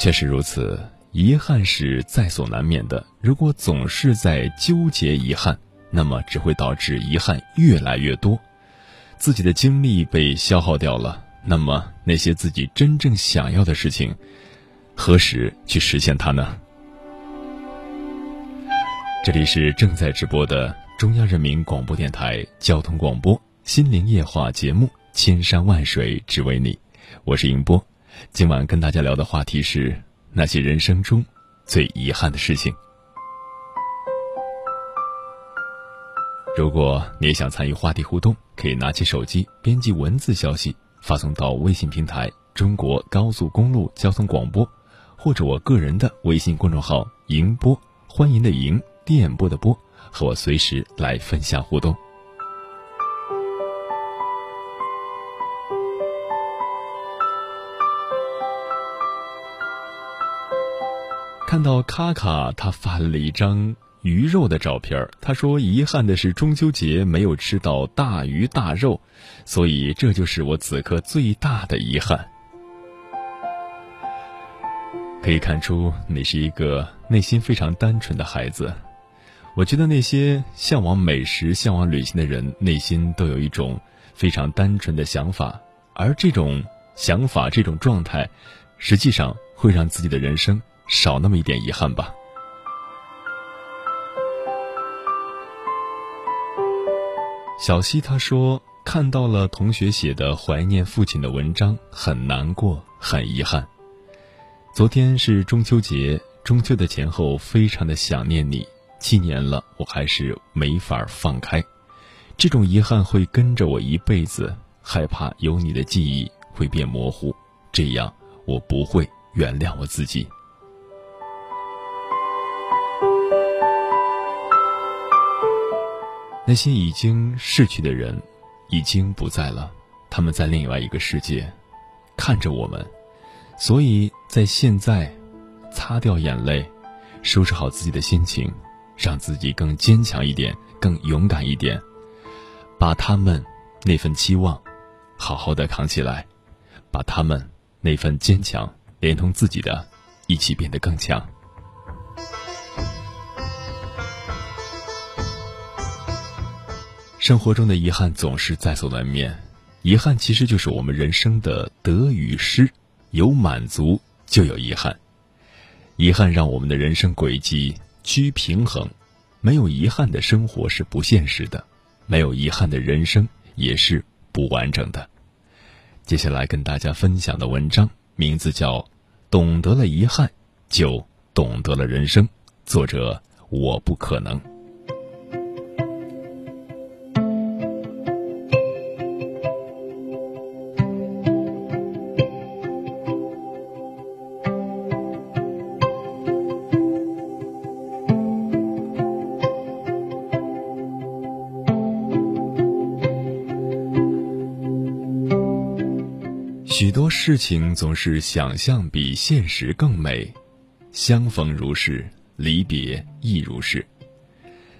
确实如此，遗憾是在所难免的。如果总是在纠结遗憾，那么只会导致遗憾越来越多，自己的精力被消耗掉了。那么，那些自己真正想要的事情，何时去实现它呢？这里是正在直播的中央人民广播电台交通广播《心灵夜话》节目《千山万水只为你》，我是迎波。今晚跟大家聊的话题是那些人生中最遗憾的事情。如果你也想参与话题互动，可以拿起手机编辑文字消息。发送到微信平台“中国高速公路交通广播”，或者我个人的微信公众号“迎播”，欢迎的迎，电波的波，和我随时来分享互动。看到卡卡，他发了一张。鱼肉的照片他说：“遗憾的是中秋节没有吃到大鱼大肉，所以这就是我此刻最大的遗憾。”可以看出你是一个内心非常单纯的孩子。我觉得那些向往美食、向往旅行的人，内心都有一种非常单纯的想法，而这种想法、这种状态，实际上会让自己的人生少那么一点遗憾吧。小溪他说：“看到了同学写的怀念父亲的文章，很难过，很遗憾。昨天是中秋节，中秋的前后，非常的想念你。七年了，我还是没法放开，这种遗憾会跟着我一辈子。害怕有你的记忆会变模糊，这样我不会原谅我自己。”那些已经逝去的人，已经不在了，他们在另外一个世界，看着我们，所以在现在，擦掉眼泪，收拾好自己的心情，让自己更坚强一点，更勇敢一点，把他们那份期望，好好的扛起来，把他们那份坚强连同自己的，一起变得更强。生活中的遗憾总是在所难免，遗憾其实就是我们人生的得与失，有满足就有遗憾。遗憾让我们的人生轨迹趋平衡，没有遗憾的生活是不现实的，没有遗憾的人生也是不完整的。接下来跟大家分享的文章名字叫《懂得了遗憾，就懂得了人生》，作者我不可能。事情总是想象比现实更美，相逢如是，离别亦如是。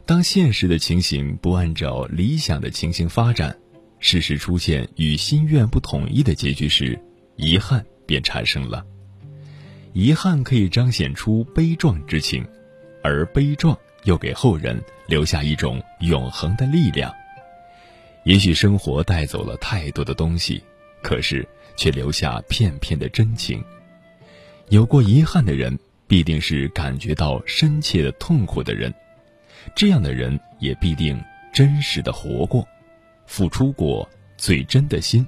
当现实的情形不按照理想的情形发展，事实出现与心愿不统一的结局时，遗憾便产生了。遗憾可以彰显出悲壮之情，而悲壮又给后人留下一种永恒的力量。也许生活带走了太多的东西，可是。却留下片片的真情。有过遗憾的人，必定是感觉到深切的痛苦的人。这样的人也必定真实的活过，付出过最真的心，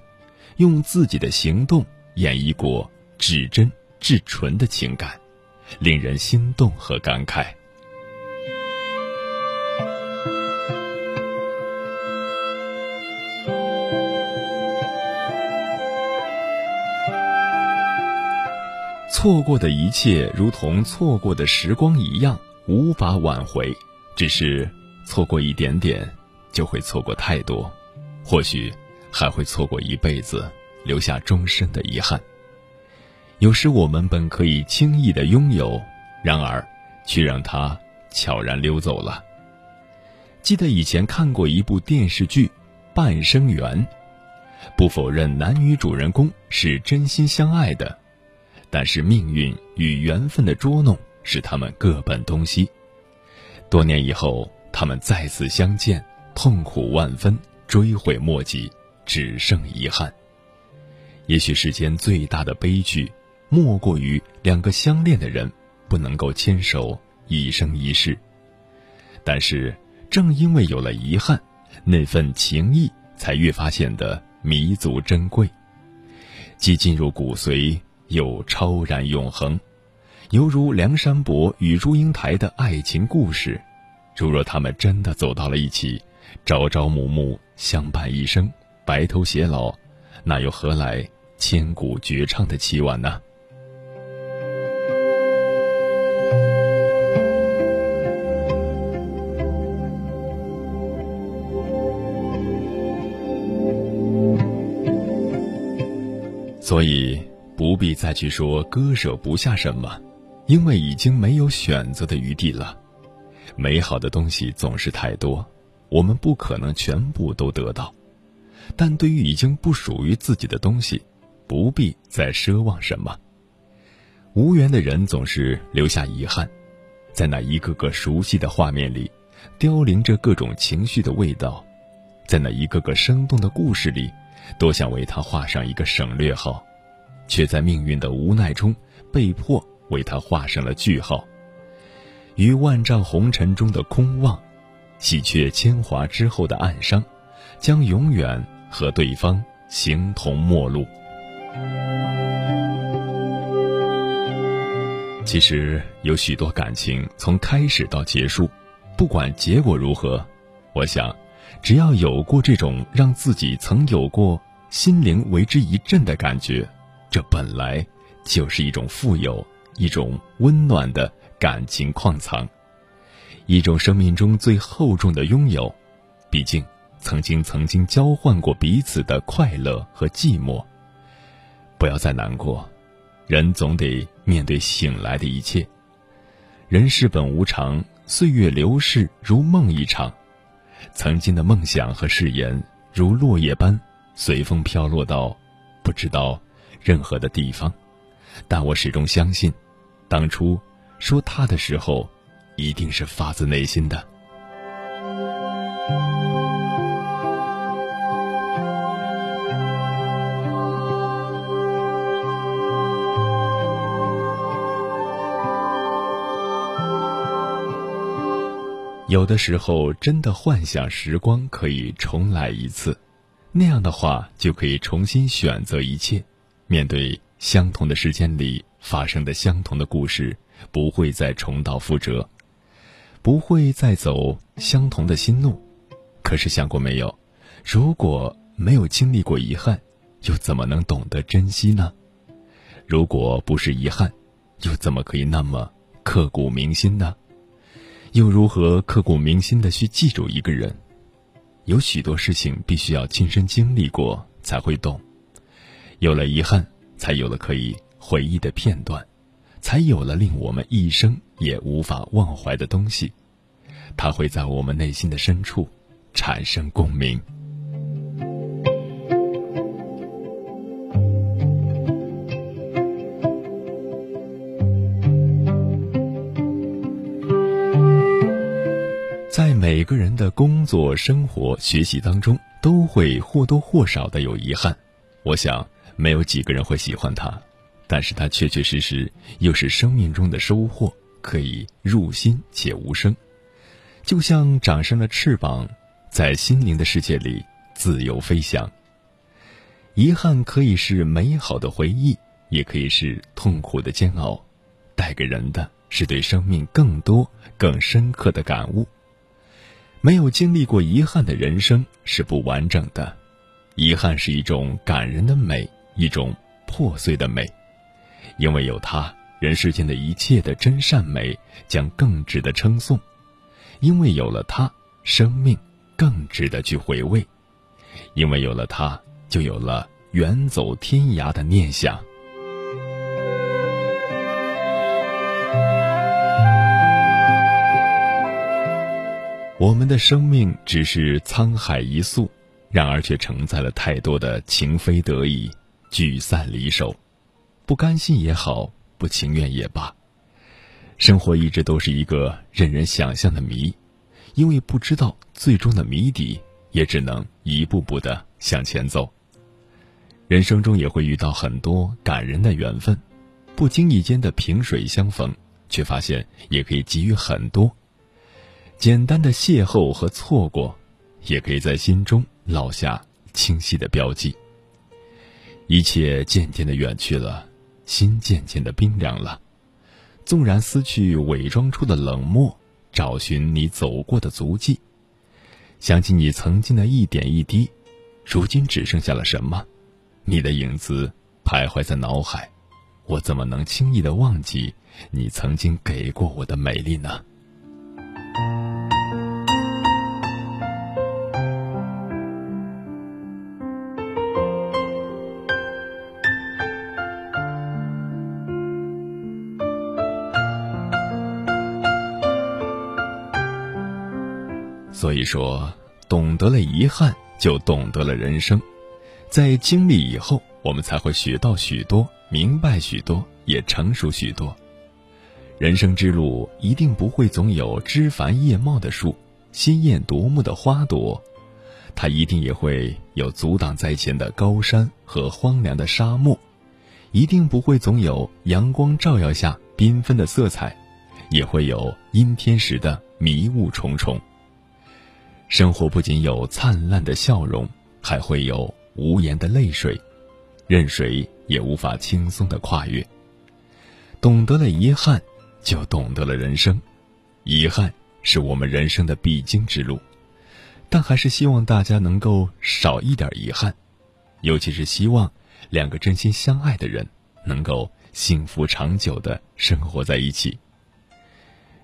用自己的行动演绎过至真至纯的情感，令人心动和感慨。错过的一切，如同错过的时光一样，无法挽回。只是错过一点点，就会错过太多，或许还会错过一辈子，留下终身的遗憾。有时我们本可以轻易的拥有，然而却让它悄然溜走了。记得以前看过一部电视剧《半生缘》，不否认男女主人公是真心相爱的。但是命运与缘分的捉弄使他们各奔东西。多年以后，他们再次相见，痛苦万分，追悔莫及，只剩遗憾。也许世间最大的悲剧，莫过于两个相恋的人不能够牵手一生一世。但是，正因为有了遗憾，那份情谊才越发显得弥足珍贵，既进入骨髓。又超然永恒，犹如梁山伯与祝英台的爱情故事。如若他们真的走到了一起，朝朝暮暮相伴一生，白头偕老，那又何来千古绝唱的凄婉呢？所以。不必再去说割舍不下什么，因为已经没有选择的余地了。美好的东西总是太多，我们不可能全部都得到。但对于已经不属于自己的东西，不必再奢望什么。无缘的人总是留下遗憾，在那一个个熟悉的画面里，凋零着各种情绪的味道，在那一个个生动的故事里，都想为他画上一个省略号。却在命运的无奈中，被迫为他画上了句号。于万丈红尘中的空望，喜鹊铅华之后的暗伤，将永远和对方形同陌路。其实有许多感情，从开始到结束，不管结果如何，我想，只要有过这种让自己曾有过心灵为之一振的感觉。这本来就是一种富有、一种温暖的感情矿藏，一种生命中最厚重的拥有。毕竟，曾经曾经交换过彼此的快乐和寂寞。不要再难过，人总得面对醒来的一切。人世本无常，岁月流逝如梦一场。曾经的梦想和誓言，如落叶般随风飘落到不知道任何的地方，但我始终相信，当初说他的时候，一定是发自内心的。有的时候，真的幻想时光可以重来一次，那样的话就可以重新选择一切。面对相同的时间里发生的相同的故事，不会再重蹈覆辙，不会再走相同的心路。可是想过没有，如果没有经历过遗憾，又怎么能懂得珍惜呢？如果不是遗憾，又怎么可以那么刻骨铭心呢？又如何刻骨铭心的去记住一个人？有许多事情必须要亲身经历过才会懂。有了遗憾，才有了可以回忆的片段，才有了令我们一生也无法忘怀的东西。它会在我们内心的深处产生共鸣。在每个人的工作、生活、学习当中，都会或多或少的有遗憾。我想，没有几个人会喜欢它，但是它确确实实又是生命中的收获，可以入心且无声，就像长上了翅膀，在心灵的世界里自由飞翔。遗憾可以是美好的回忆，也可以是痛苦的煎熬，带给人的是对生命更多、更深刻的感悟。没有经历过遗憾的人生是不完整的，遗憾是一种感人的美，一种破碎的美，因为有它，人世间的一切的真善美将更值得称颂；因为有了它，生命更值得去回味；因为有了它，就有了远走天涯的念想。我们的生命只是沧海一粟，然而却承载了太多的情非得已、聚散离手，不甘心也好，不情愿也罢。生活一直都是一个任人想象的谜，因为不知道最终的谜底，也只能一步步的向前走。人生中也会遇到很多感人的缘分，不经意间的萍水相逢，却发现也可以给予很多。简单的邂逅和错过，也可以在心中烙下清晰的标记。一切渐渐的远去了，心渐渐的冰凉了。纵然撕去伪装出的冷漠，找寻你走过的足迹，想起你曾经的一点一滴，如今只剩下了什么？你的影子徘徊在脑海，我怎么能轻易的忘记你曾经给过我的美丽呢？所以说，懂得了遗憾，就懂得了人生。在经历以后，我们才会学到许多，明白许多，也成熟许多。人生之路一定不会总有枝繁叶茂的树，鲜艳夺目的花朵，它一定也会有阻挡在前的高山和荒凉的沙漠，一定不会总有阳光照耀下缤纷的色彩，也会有阴天时的迷雾重重。生活不仅有灿烂的笑容，还会有无言的泪水，任谁也无法轻松的跨越。懂得了遗憾，就懂得了人生。遗憾是我们人生的必经之路，但还是希望大家能够少一点遗憾，尤其是希望两个真心相爱的人能够幸福长久的生活在一起。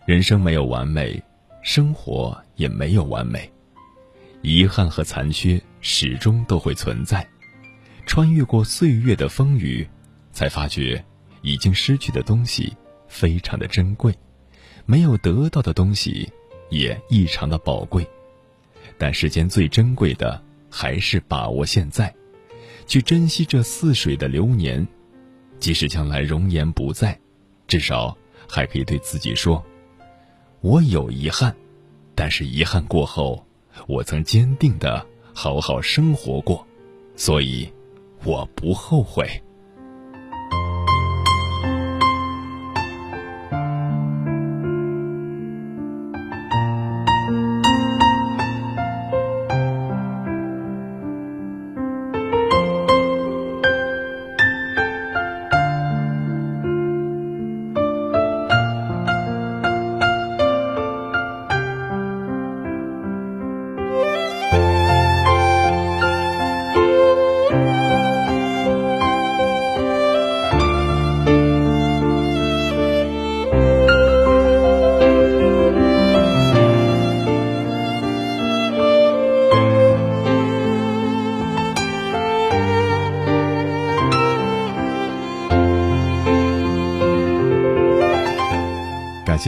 人生没有完美。生活也没有完美，遗憾和残缺始终都会存在。穿越过岁月的风雨，才发觉已经失去的东西非常的珍贵，没有得到的东西也异常的宝贵。但世间最珍贵的还是把握现在，去珍惜这似水的流年。即使将来容颜不在，至少还可以对自己说：“我有遗憾，但是遗憾过后，我曾坚定的好好生活过，所以我不后悔。”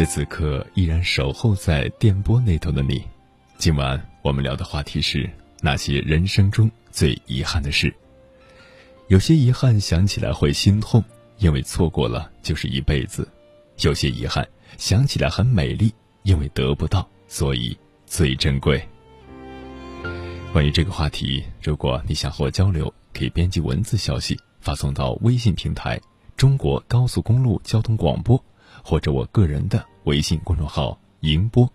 此刻依然守候在电波那头的你，今晚我们聊的话题是那些人生中最遗憾的事。有些遗憾想起来会心痛，因为错过了就是一辈子；有些遗憾想起来很美丽，因为得不到，所以最珍贵。关于这个话题，如果你想和我交流，可以编辑文字消息发送到微信平台“中国高速公路交通广播”。或者我个人的微信公众号“迎波”，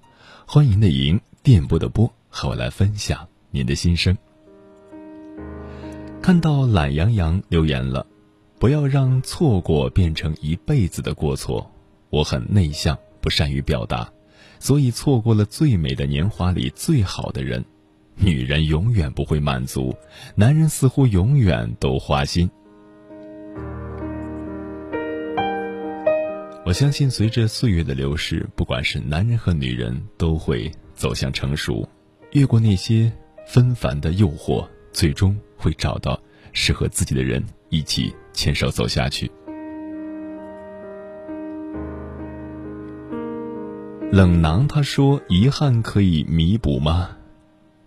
欢迎的迎，电波的波，和我来分享您的心声。看到懒羊羊留言了，不要让错过变成一辈子的过错。我很内向，不善于表达，所以错过了最美的年华里最好的人。女人永远不会满足，男人似乎永远都花心。我相信，随着岁月的流逝，不管是男人和女人，都会走向成熟，越过那些纷繁的诱惑，最终会找到适合自己的人，一起牵手走下去。冷囊他说：“遗憾可以弥补吗？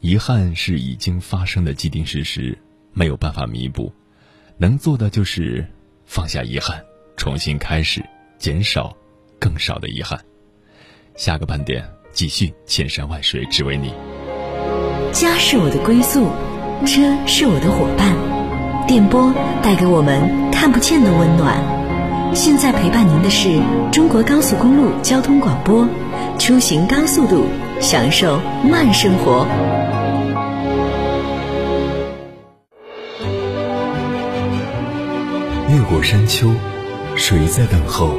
遗憾是已经发生的既定事实，没有办法弥补，能做的就是放下遗憾，重新开始。”减少更少的遗憾。下个半点继续千山万水只为你。家是我的归宿，车是我的伙伴，电波带给我们看不见的温暖。现在陪伴您的是中国高速公路交通广播，出行高速度，享受慢生活。越过山丘，谁在等候？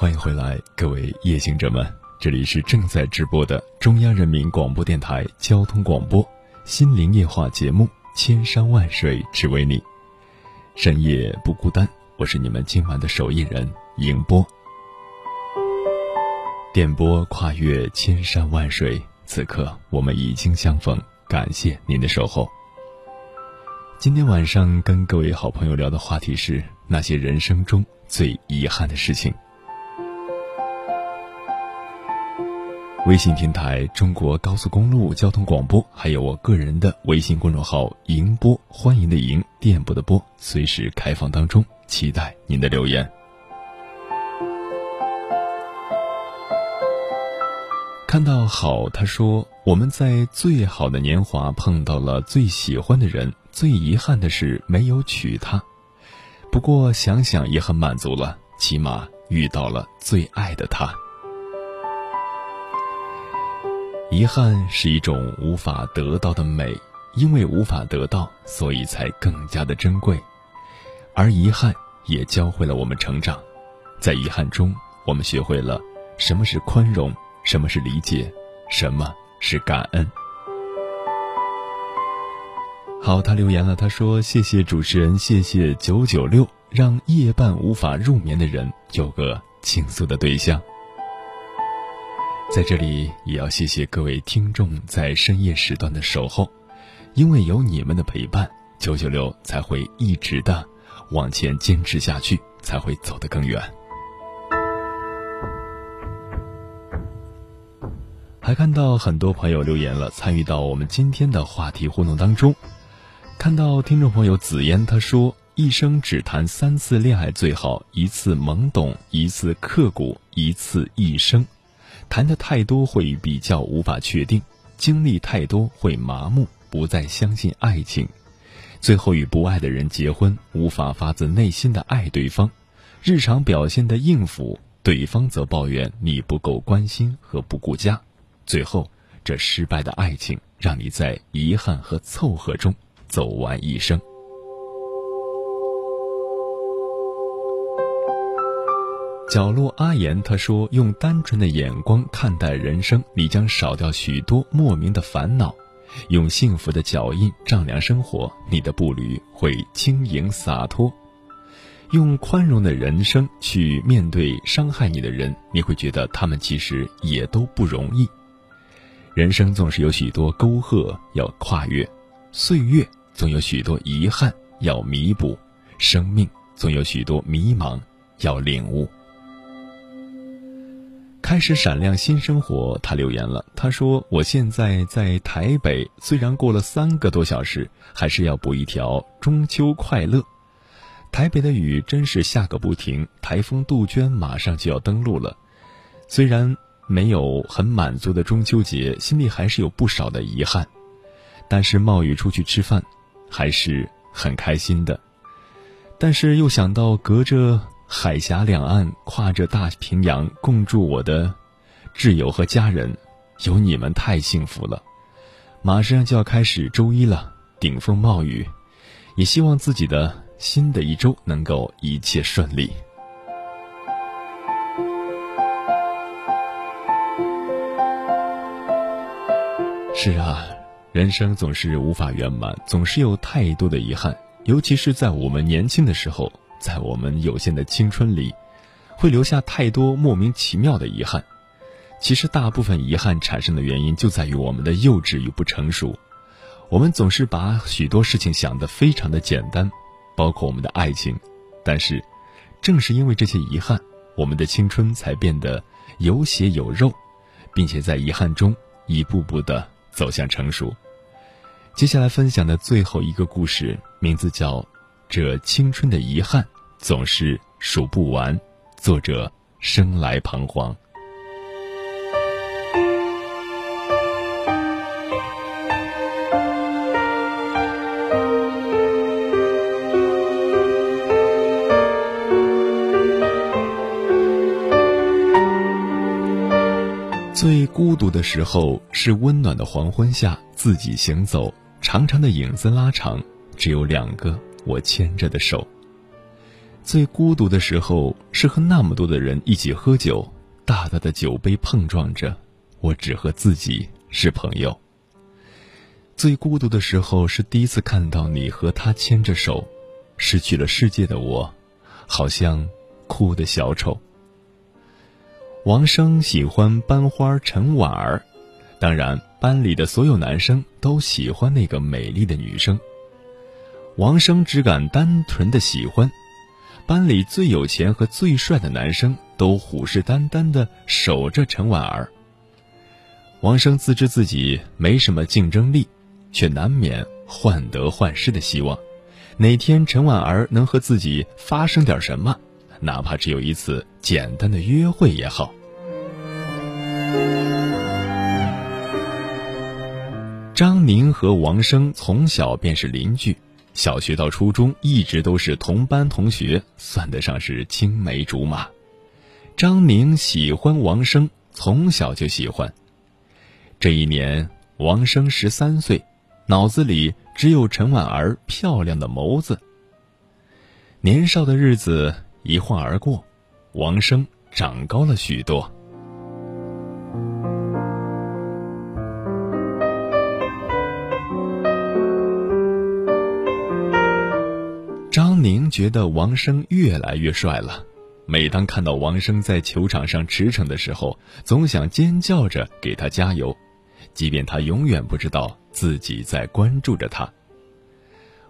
欢迎回来，各位夜行者们！这里是正在直播的中央人民广播电台交通广播《心灵夜话》节目《千山万水只为你》，深夜不孤单。我是你们今晚的守夜人迎波。电波跨越千山万水，此刻我们已经相逢，感谢您的守候。今天晚上跟各位好朋友聊的话题是那些人生中最遗憾的事情。微信平台中国高速公路交通广播，还有我个人的微信公众号“迎波”，欢迎的迎，电波的波，随时开放当中，期待您的留言。看到好，他说我们在最好的年华碰到了最喜欢的人，最遗憾的是没有娶她。不过想想也很满足了，起码遇到了最爱的他。遗憾是一种无法得到的美，因为无法得到，所以才更加的珍贵。而遗憾也教会了我们成长。在遗憾中，我们学会了什么是宽容，什么是理解，什么是感恩。好，他留言了，他说：“谢谢主持人，谢谢九九六，让夜半无法入眠的人有个倾诉的对象。”在这里，也要谢谢各位听众在深夜时段的守候，因为有你们的陪伴，九九六才会一直的往前坚持下去，才会走得更远。还看到很多朋友留言了，参与到我们今天的话题互动当中。看到听众朋友紫嫣，他说：“一生只谈三次恋爱最好，一次懵懂，一次刻骨，一次一生。谈的太多会比较无法确定，经历太多会麻木，不再相信爱情。最后与不爱的人结婚，无法发自内心的爱对方，日常表现的应付，对方则抱怨你不够关心和不顾家。最后，这失败的爱情让你在遗憾和凑合中。”走完一生。角落阿言他说：“用单纯的眼光看待人生，你将少掉许多莫名的烦恼；用幸福的脚印丈量生活，你的步履会轻盈洒脱；用宽容的人生去面对伤害你的人，你会觉得他们其实也都不容易。人生总是有许多沟壑要跨越，岁月。”总有许多遗憾要弥补，生命总有许多迷茫要领悟。开始闪亮新生活，他留言了。他说：“我现在在台北，虽然过了三个多小时，还是要补一条中秋快乐。台北的雨真是下个不停，台风杜鹃马上就要登陆了。虽然没有很满足的中秋节，心里还是有不少的遗憾。但是冒雨出去吃饭。”还是很开心的，但是又想到隔着海峡两岸，跨着大平洋共筑我的挚友和家人，有你们太幸福了。马上就要开始周一了，顶风冒雨，也希望自己的新的一周能够一切顺利。是啊。人生总是无法圆满，总是有太多的遗憾，尤其是在我们年轻的时候，在我们有限的青春里，会留下太多莫名其妙的遗憾。其实，大部分遗憾产生的原因就在于我们的幼稚与不成熟。我们总是把许多事情想得非常的简单，包括我们的爱情。但是，正是因为这些遗憾，我们的青春才变得有血有肉，并且在遗憾中一步步的。走向成熟。接下来分享的最后一个故事，名字叫《这青春的遗憾总是数不完》，作者生来彷徨。最孤独的时候是温暖的黄昏下，自己行走，长长的影子拉长，只有两个我牵着的手。最孤独的时候是和那么多的人一起喝酒，大大的酒杯碰撞着，我只和自己是朋友。最孤独的时候是第一次看到你和他牵着手，失去了世界的我，好像哭的小丑。王生喜欢班花陈婉儿，当然，班里的所有男生都喜欢那个美丽的女生。王生只敢单纯的喜欢，班里最有钱和最帅的男生都虎视眈眈的守着陈婉儿。王生自知自己没什么竞争力，却难免患得患失的希望，哪天陈婉儿能和自己发生点什么，哪怕只有一次简单的约会也好。张宁和王生从小便是邻居，小学到初中一直都是同班同学，算得上是青梅竹马。张宁喜欢王生，从小就喜欢。这一年，王生十三岁，脑子里只有陈婉儿漂亮的眸子。年少的日子一晃而过，王生长高了许多。宁觉得王生越来越帅了，每当看到王生在球场上驰骋的时候，总想尖叫着给他加油，即便他永远不知道自己在关注着他。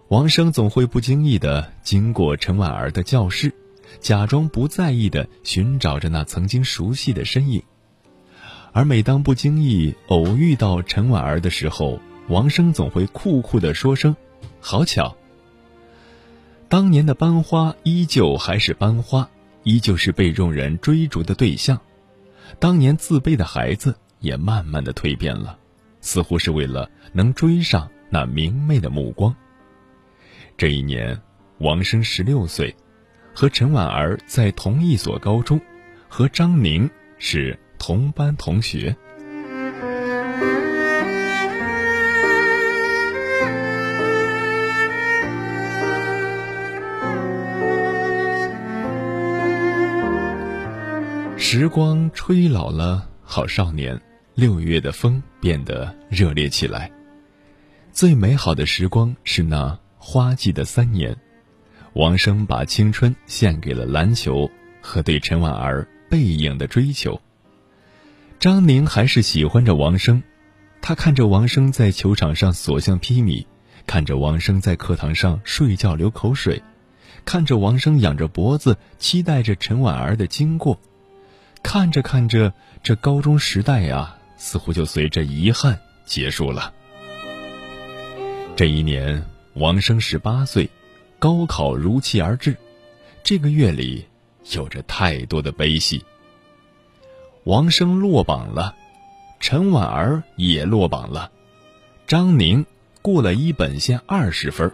王生总会不经意的经过陈婉儿的教室，假装不在意的寻找着那曾经熟悉的身影。而每当不经意偶遇到陈婉儿的时候，王生总会酷酷的说声：“好巧。”当年的班花依旧还是班花，依旧是被众人追逐的对象。当年自卑的孩子也慢慢的蜕变了，似乎是为了能追上那明媚的目光。这一年，王生十六岁，和陈婉儿在同一所高中，和张宁是同班同学。时光吹老了好少年，六月的风变得热烈起来。最美好的时光是那。花季的三年，王生把青春献给了篮球和对陈婉儿背影的追求。张宁还是喜欢着王生，他看着王生在球场上所向披靡，看着王生在课堂上睡觉流口水，看着王生仰着脖子期待着陈婉儿的经过，看着看着，这高中时代呀，似乎就随着遗憾结束了。这一年。王生十八岁，高考如期而至。这个月里，有着太多的悲喜。王生落榜了，陈婉儿也落榜了，张宁过了一本线二十分。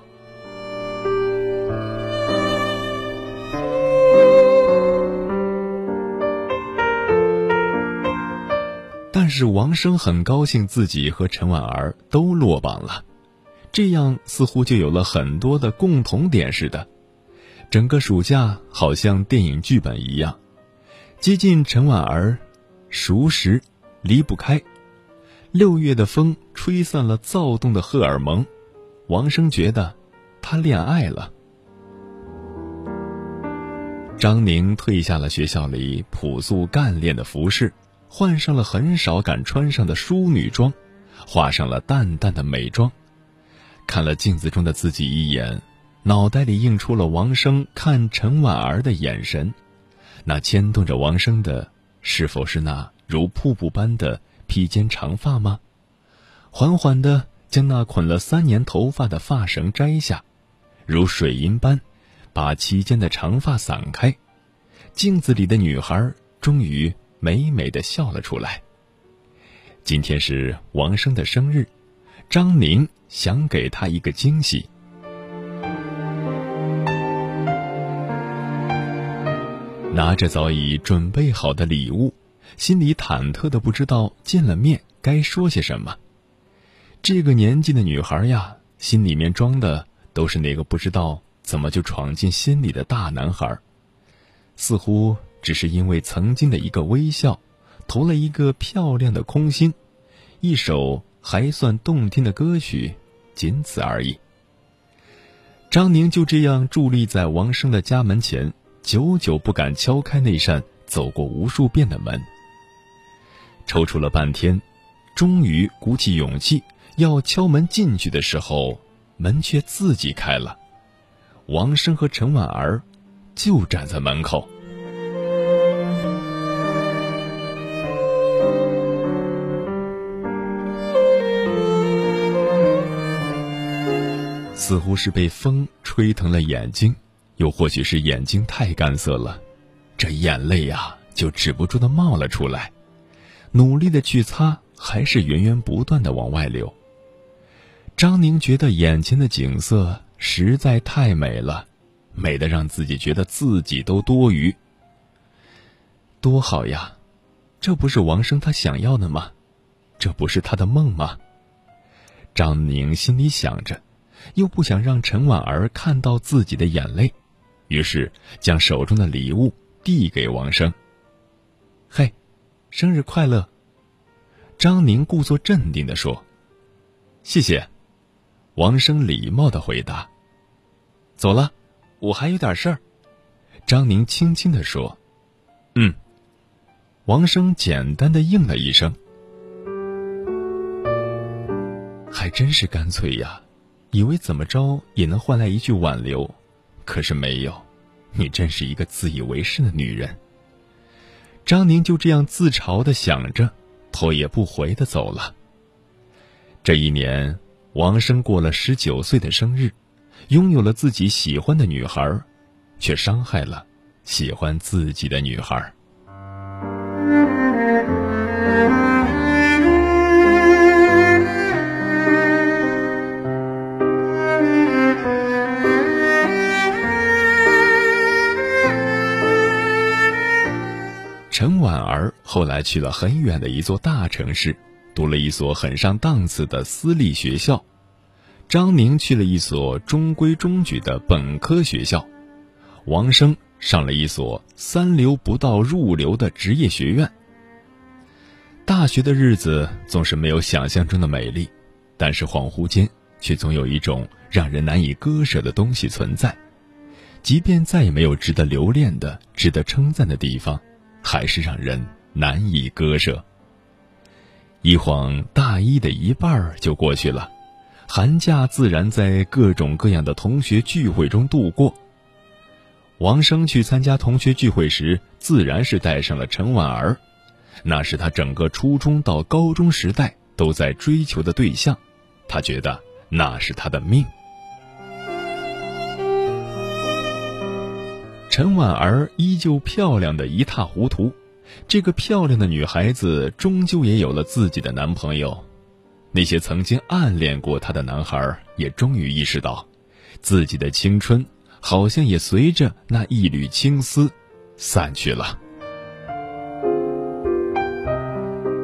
是王生很高兴，自己和陈婉儿都落榜了。这样似乎就有了很多的共同点似的，整个暑假好像电影剧本一样，接近陈婉儿，熟识，离不开。六月的风吹散了躁动的荷尔蒙，王生觉得他恋爱了。张宁褪下了学校里朴素干练的服饰，换上了很少敢穿上的淑女装，画上了淡淡的美妆。看了镜子中的自己一眼，脑袋里映出了王生看陈婉儿的眼神。那牵动着王生的，是否是那如瀑布般的披肩长发吗？缓缓地将那捆了三年头发的发绳摘下，如水银般，把齐肩的长发散开。镜子里的女孩终于美美的笑了出来。今天是王生的生日。张宁想给他一个惊喜，拿着早已准备好的礼物，心里忐忑的不知道见了面该说些什么。这个年纪的女孩呀，心里面装的都是那个不知道怎么就闯进心里的大男孩，似乎只是因为曾经的一个微笑，投了一个漂亮的空心，一首。还算动听的歌曲，仅此而已。张宁就这样伫立在王生的家门前，久久不敢敲开那扇走过无数遍的门。踌躇了半天，终于鼓起勇气要敲门进去的时候，门却自己开了。王生和陈婉儿就站在门口。似乎是被风吹疼了眼睛，又或许是眼睛太干涩了，这眼泪呀就止不住的冒了出来，努力的去擦，还是源源不断的往外流。张宁觉得眼前的景色实在太美了，美的让自己觉得自己都多余。多好呀，这不是王生他想要的吗？这不是他的梦吗？张宁心里想着。又不想让陈婉儿看到自己的眼泪，于是将手中的礼物递给王生。嘿，生日快乐！张宁故作镇定的说：“谢谢。”王生礼貌的回答：“走了，我还有点事儿。”张宁轻轻的说：“嗯。”王生简单的应了一声。还真是干脆呀，以为怎么着也能换来一句挽留，可是没有。你真是一个自以为是的女人。张宁就这样自嘲的想着，头也不回的走了。这一年，王生过了十九岁的生日，拥有了自己喜欢的女孩，却伤害了喜欢自己的女孩。婉儿后来去了很远的一座大城市，读了一所很上档次的私立学校；张宁去了一所中规中矩的本科学校；王生上了一所三流不到入流的职业学院。大学的日子总是没有想象中的美丽，但是恍惚间却总有一种让人难以割舍的东西存在，即便再也没有值得留恋的、值得称赞的地方。还是让人难以割舍。一晃大一的一半儿就过去了，寒假自然在各种各样的同学聚会中度过。王生去参加同学聚会时，自然是带上了陈婉儿，那是他整个初中到高中时代都在追求的对象，他觉得那是他的命。陈婉儿依旧漂亮的一塌糊涂，这个漂亮的女孩子终究也有了自己的男朋友。那些曾经暗恋过她的男孩也终于意识到，自己的青春好像也随着那一缕青丝散去了。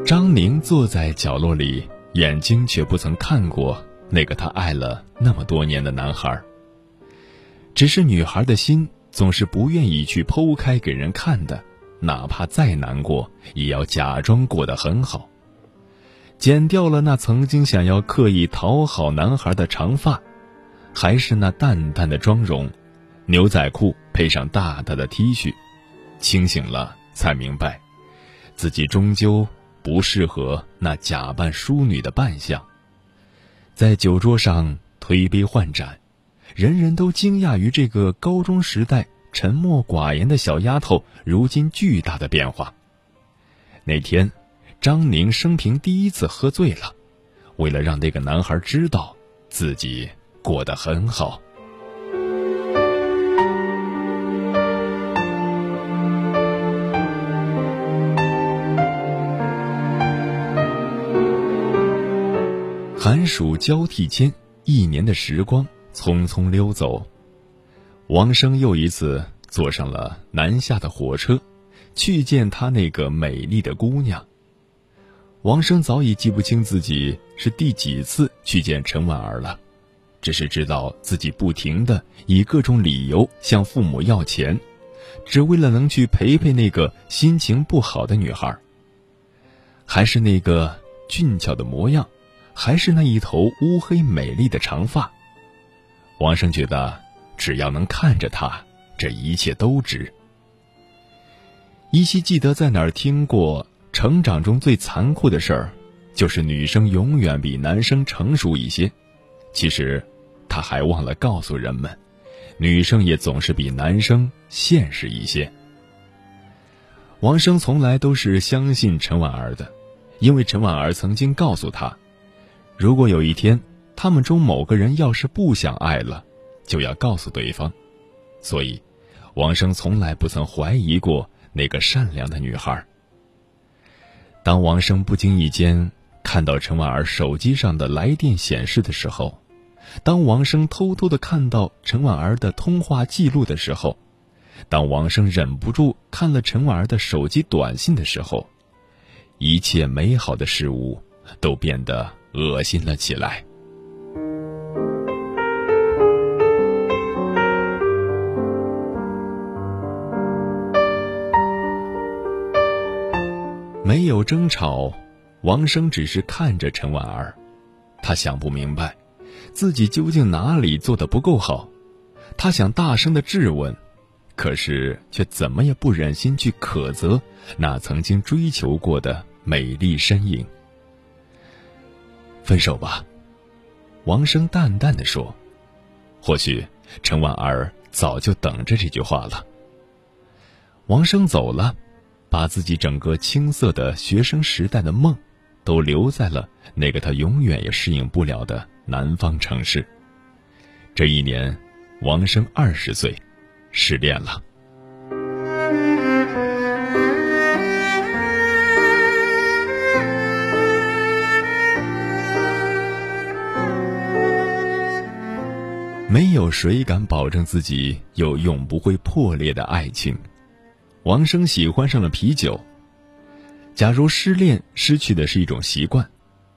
张宁坐在角落里，眼睛却不曾看过那个他爱了那么多年的男孩。只是女孩的心。总是不愿意去剖开给人看的，哪怕再难过，也要假装过得很好。剪掉了那曾经想要刻意讨好男孩的长发，还是那淡淡的妆容，牛仔裤配上大大的 T 恤，清醒了才明白，自己终究不适合那假扮淑女的扮相。在酒桌上推杯换盏。人人都惊讶于这个高中时代沉默寡言的小丫头，如今巨大的变化。那天，张宁生平第一次喝醉了，为了让那个男孩知道自己过得很好。寒暑交替间，一年的时光。匆匆溜走，王生又一次坐上了南下的火车，去见他那个美丽的姑娘。王生早已记不清自己是第几次去见陈婉儿了，只是知道自己不停的以各种理由向父母要钱，只为了能去陪陪那个心情不好的女孩。还是那个俊俏的模样，还是那一头乌黑美丽的长发。王生觉得，只要能看着他，这一切都值。依稀记得在哪儿听过，成长中最残酷的事儿，就是女生永远比男生成熟一些。其实，他还忘了告诉人们，女生也总是比男生现实一些。王生从来都是相信陈婉儿的，因为陈婉儿曾经告诉他，如果有一天。他们中某个人要是不想爱了，就要告诉对方。所以，王生从来不曾怀疑过那个善良的女孩。当王生不经意间看到陈婉儿手机上的来电显示的时候，当王生偷偷的看到陈婉儿的通话记录的时候，当王生忍不住看了陈婉儿的手机短信的时候，一切美好的事物都变得恶心了起来。没有争吵，王生只是看着陈婉儿，他想不明白，自己究竟哪里做的不够好，他想大声的质问，可是却怎么也不忍心去苛责那曾经追求过的美丽身影。分手吧，王生淡淡的说，或许陈婉儿早就等着这句话了。王生走了。把自己整个青涩的学生时代的梦，都留在了那个他永远也适应不了的南方城市。这一年，王生二十岁，失恋了。没有谁敢保证自己有永不会破裂的爱情。王生喜欢上了啤酒。假如失恋失去的是一种习惯，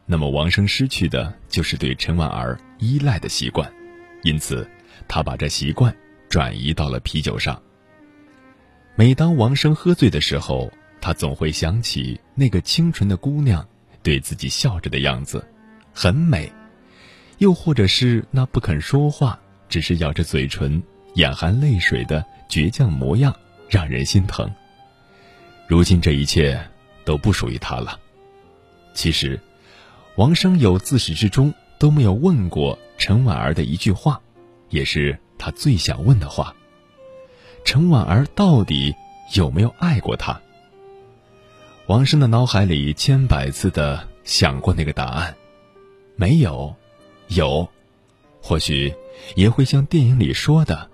那么王生失去的就是对陈婉儿依赖的习惯，因此，他把这习惯转移到了啤酒上。每当王生喝醉的时候，他总会想起那个清纯的姑娘对自己笑着的样子，很美；又或者是那不肯说话，只是咬着嘴唇、眼含泪水的倔强模样。让人心疼。如今这一切都不属于他了。其实，王生有自始至终都没有问过陈婉儿的一句话，也是他最想问的话：陈婉儿到底有没有爱过他？王生的脑海里千百次的想过那个答案，没有，有，或许也会像电影里说的，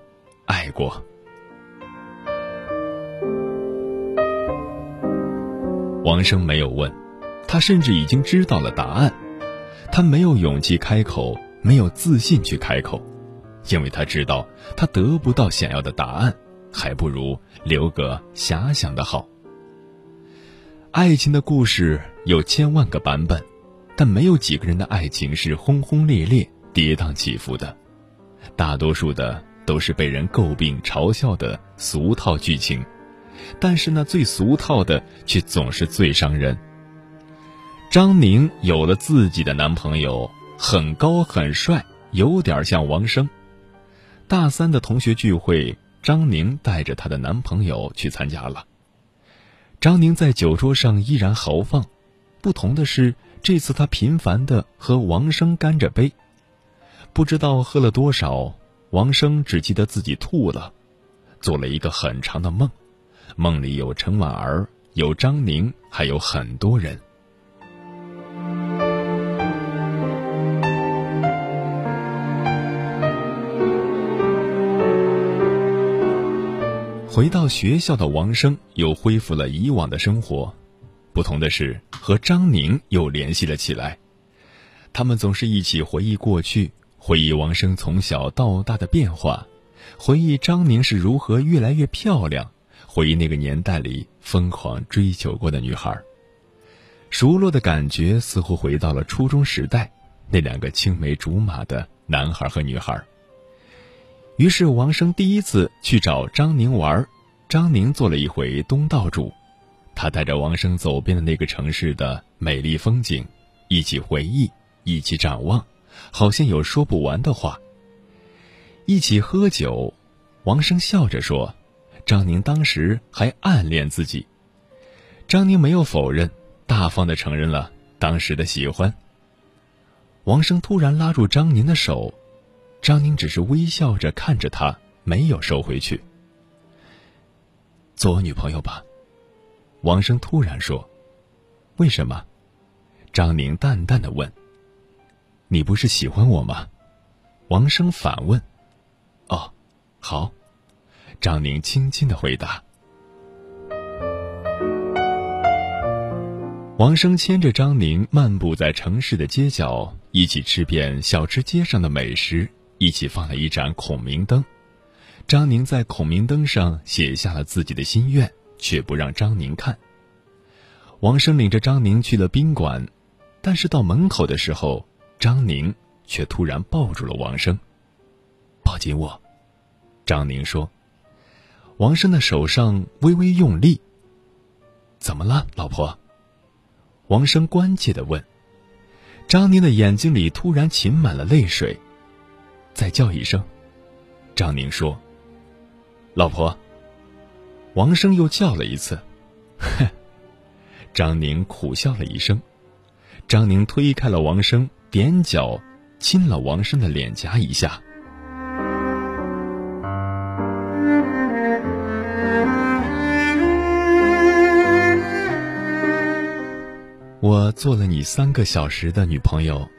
爱过。王生没有问，他甚至已经知道了答案，他没有勇气开口，没有自信去开口，因为他知道他得不到想要的答案，还不如留个遐想的好。爱情的故事有千万个版本，但没有几个人的爱情是轰轰烈烈、跌宕起伏的，大多数的都是被人诟病、嘲笑的俗套剧情。但是那最俗套的，却总是最伤人。张宁有了自己的男朋友，很高很帅，有点像王生。大三的同学聚会，张宁带着她的男朋友去参加了。张宁在酒桌上依然豪放，不同的是，这次她频繁的和王生干着杯，不知道喝了多少。王生只记得自己吐了，做了一个很长的梦。梦里有陈婉儿，有张宁，还有很多人。回到学校的王生又恢复了以往的生活，不同的是和张宁又联系了起来。他们总是一起回忆过去，回忆王生从小到大的变化，回忆张宁是如何越来越漂亮。回忆那个年代里疯狂追求过的女孩，熟络的感觉似乎回到了初中时代，那两个青梅竹马的男孩和女孩。于是王生第一次去找张宁玩，张宁做了一回东道主，他带着王生走遍了那个城市的美丽风景，一起回忆，一起展望，好像有说不完的话。一起喝酒，王生笑着说。张宁当时还暗恋自己，张宁没有否认，大方的承认了当时的喜欢。王生突然拉住张宁的手，张宁只是微笑着看着他，没有收回去。做我女朋友吧，王生突然说。为什么？张宁淡淡的问。你不是喜欢我吗？王生反问。哦，好。张宁轻轻的回答。王生牵着张宁漫步在城市的街角，一起吃遍小吃街上的美食，一起放了一盏孔明灯。张宁在孔明灯上写下了自己的心愿，却不让张宁看。王生领着张宁去了宾馆，但是到门口的时候，张宁却突然抱住了王生，抱紧我。张宁说。王生的手上微微用力。怎么了，老婆？王生关切的问。张宁的眼睛里突然噙满了泪水。再叫一声，张宁说：“老婆。”王生又叫了一次，哼。张宁苦笑了一声。张宁推开了王生，踮脚亲了王生的脸颊一下。我做了你三个小时的女朋友，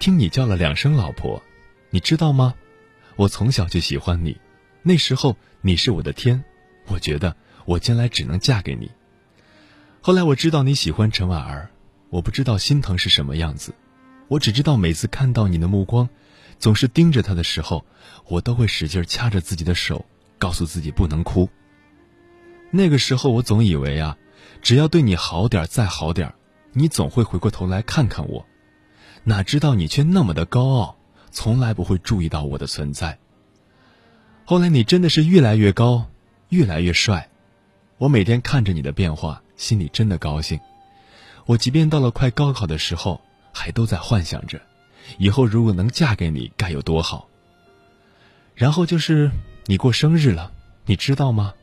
听你叫了两声老婆，你知道吗？我从小就喜欢你，那时候你是我的天，我觉得我将来只能嫁给你。后来我知道你喜欢陈婉儿，我不知道心疼是什么样子，我只知道每次看到你的目光，总是盯着他的时候，我都会使劲掐着自己的手，告诉自己不能哭。那个时候我总以为啊，只要对你好点再好点你总会回过头来看看我，哪知道你却那么的高傲，从来不会注意到我的存在。后来你真的是越来越高，越来越帅，我每天看着你的变化，心里真的高兴。我即便到了快高考的时候，还都在幻想着，以后如果能嫁给你该有多好。然后就是你过生日了，你知道吗？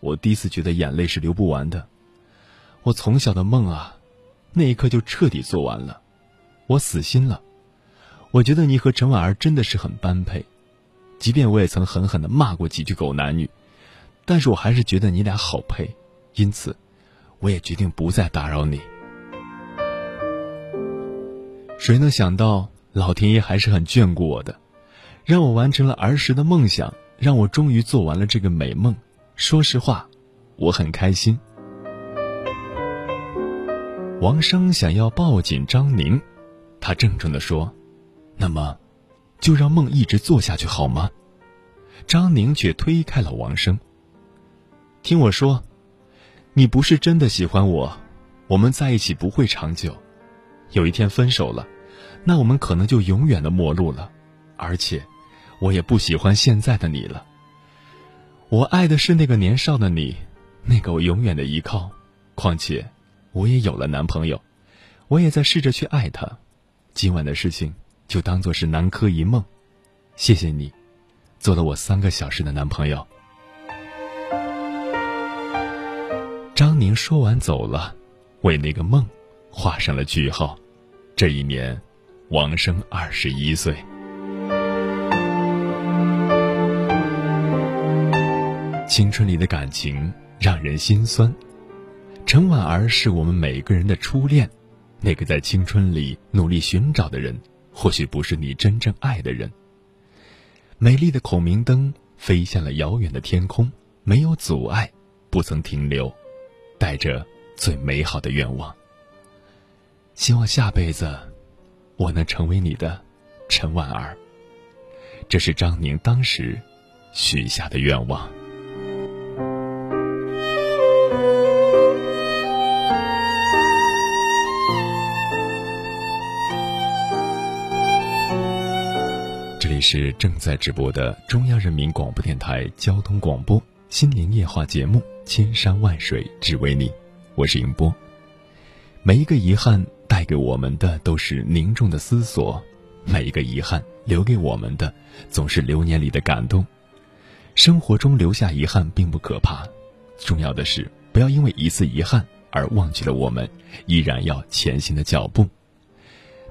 我第一次觉得眼泪是流不完的。我从小的梦啊。那一刻就彻底做完了，我死心了。我觉得你和陈婉儿真的是很般配，即便我也曾狠狠的骂过几句狗男女，但是我还是觉得你俩好配，因此，我也决定不再打扰你。谁能想到老天爷还是很眷顾我的，让我完成了儿时的梦想，让我终于做完了这个美梦。说实话，我很开心。王生想要抱紧张宁，他郑重地说：“那么，就让梦一直做下去好吗？”张宁却推开了王生。听我说，你不是真的喜欢我，我们在一起不会长久。有一天分手了，那我们可能就永远的陌路了。而且，我也不喜欢现在的你了。我爱的是那个年少的你，那个我永远的依靠。况且。我也有了男朋友，我也在试着去爱他。今晚的事情就当做是南柯一梦。谢谢你，做了我三个小时的男朋友。张宁说完走了，为那个梦画上了句号。这一年，王生二十一岁。青春里的感情让人心酸。陈婉儿是我们每个人的初恋，那个在青春里努力寻找的人，或许不是你真正爱的人。美丽的孔明灯飞向了遥远的天空，没有阻碍，不曾停留，带着最美好的愿望。希望下辈子，我能成为你的陈婉儿。这是张宁当时许下的愿望。这是正在直播的中央人民广播电台交通广播心灵夜话节目《千山万水只为你》，我是迎波。每一个遗憾带给我们的都是凝重的思索，每一个遗憾留给我们的总是流年里的感动。生活中留下遗憾并不可怕，重要的是不要因为一次遗憾而忘记了我们依然要前行的脚步。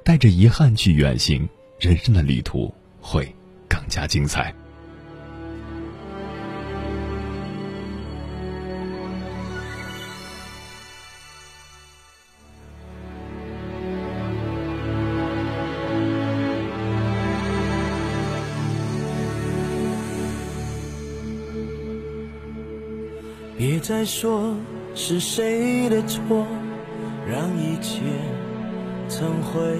带着遗憾去远行，人生的旅途。会更加精彩。别再说是谁的错，让一切成灰。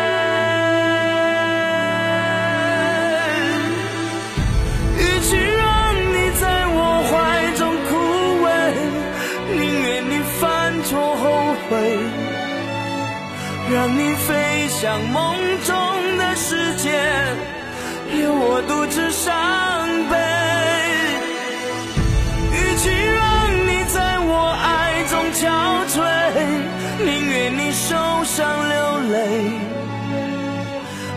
让你飞向梦中的世界，留我独自伤悲。与其让你在我爱中憔悴，宁愿你受伤流泪。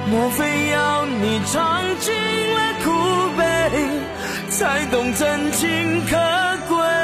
莫非要你尝尽了苦悲，才懂真情可贵？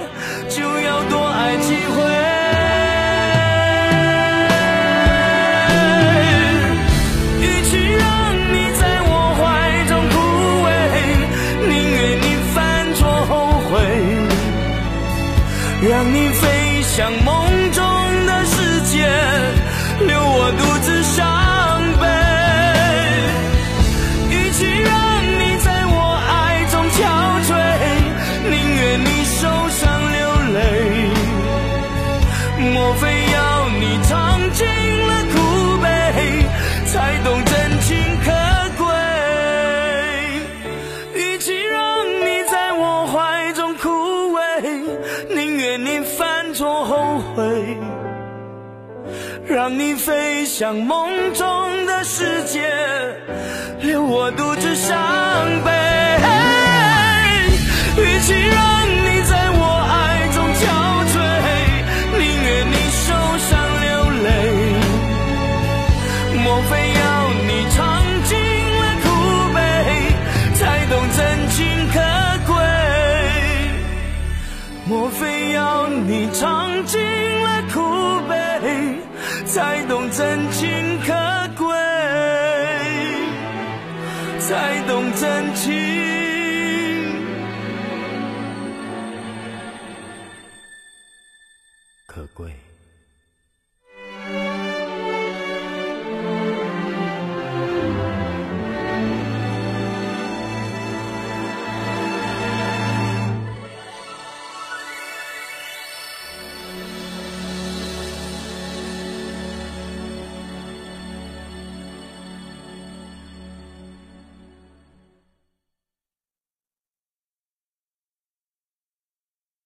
就要多爱几回。与其让你在我怀中枯萎，宁愿你犯错后悔，让你飞向梦像梦中的世界，留我独自伤真情可贵？才懂真情。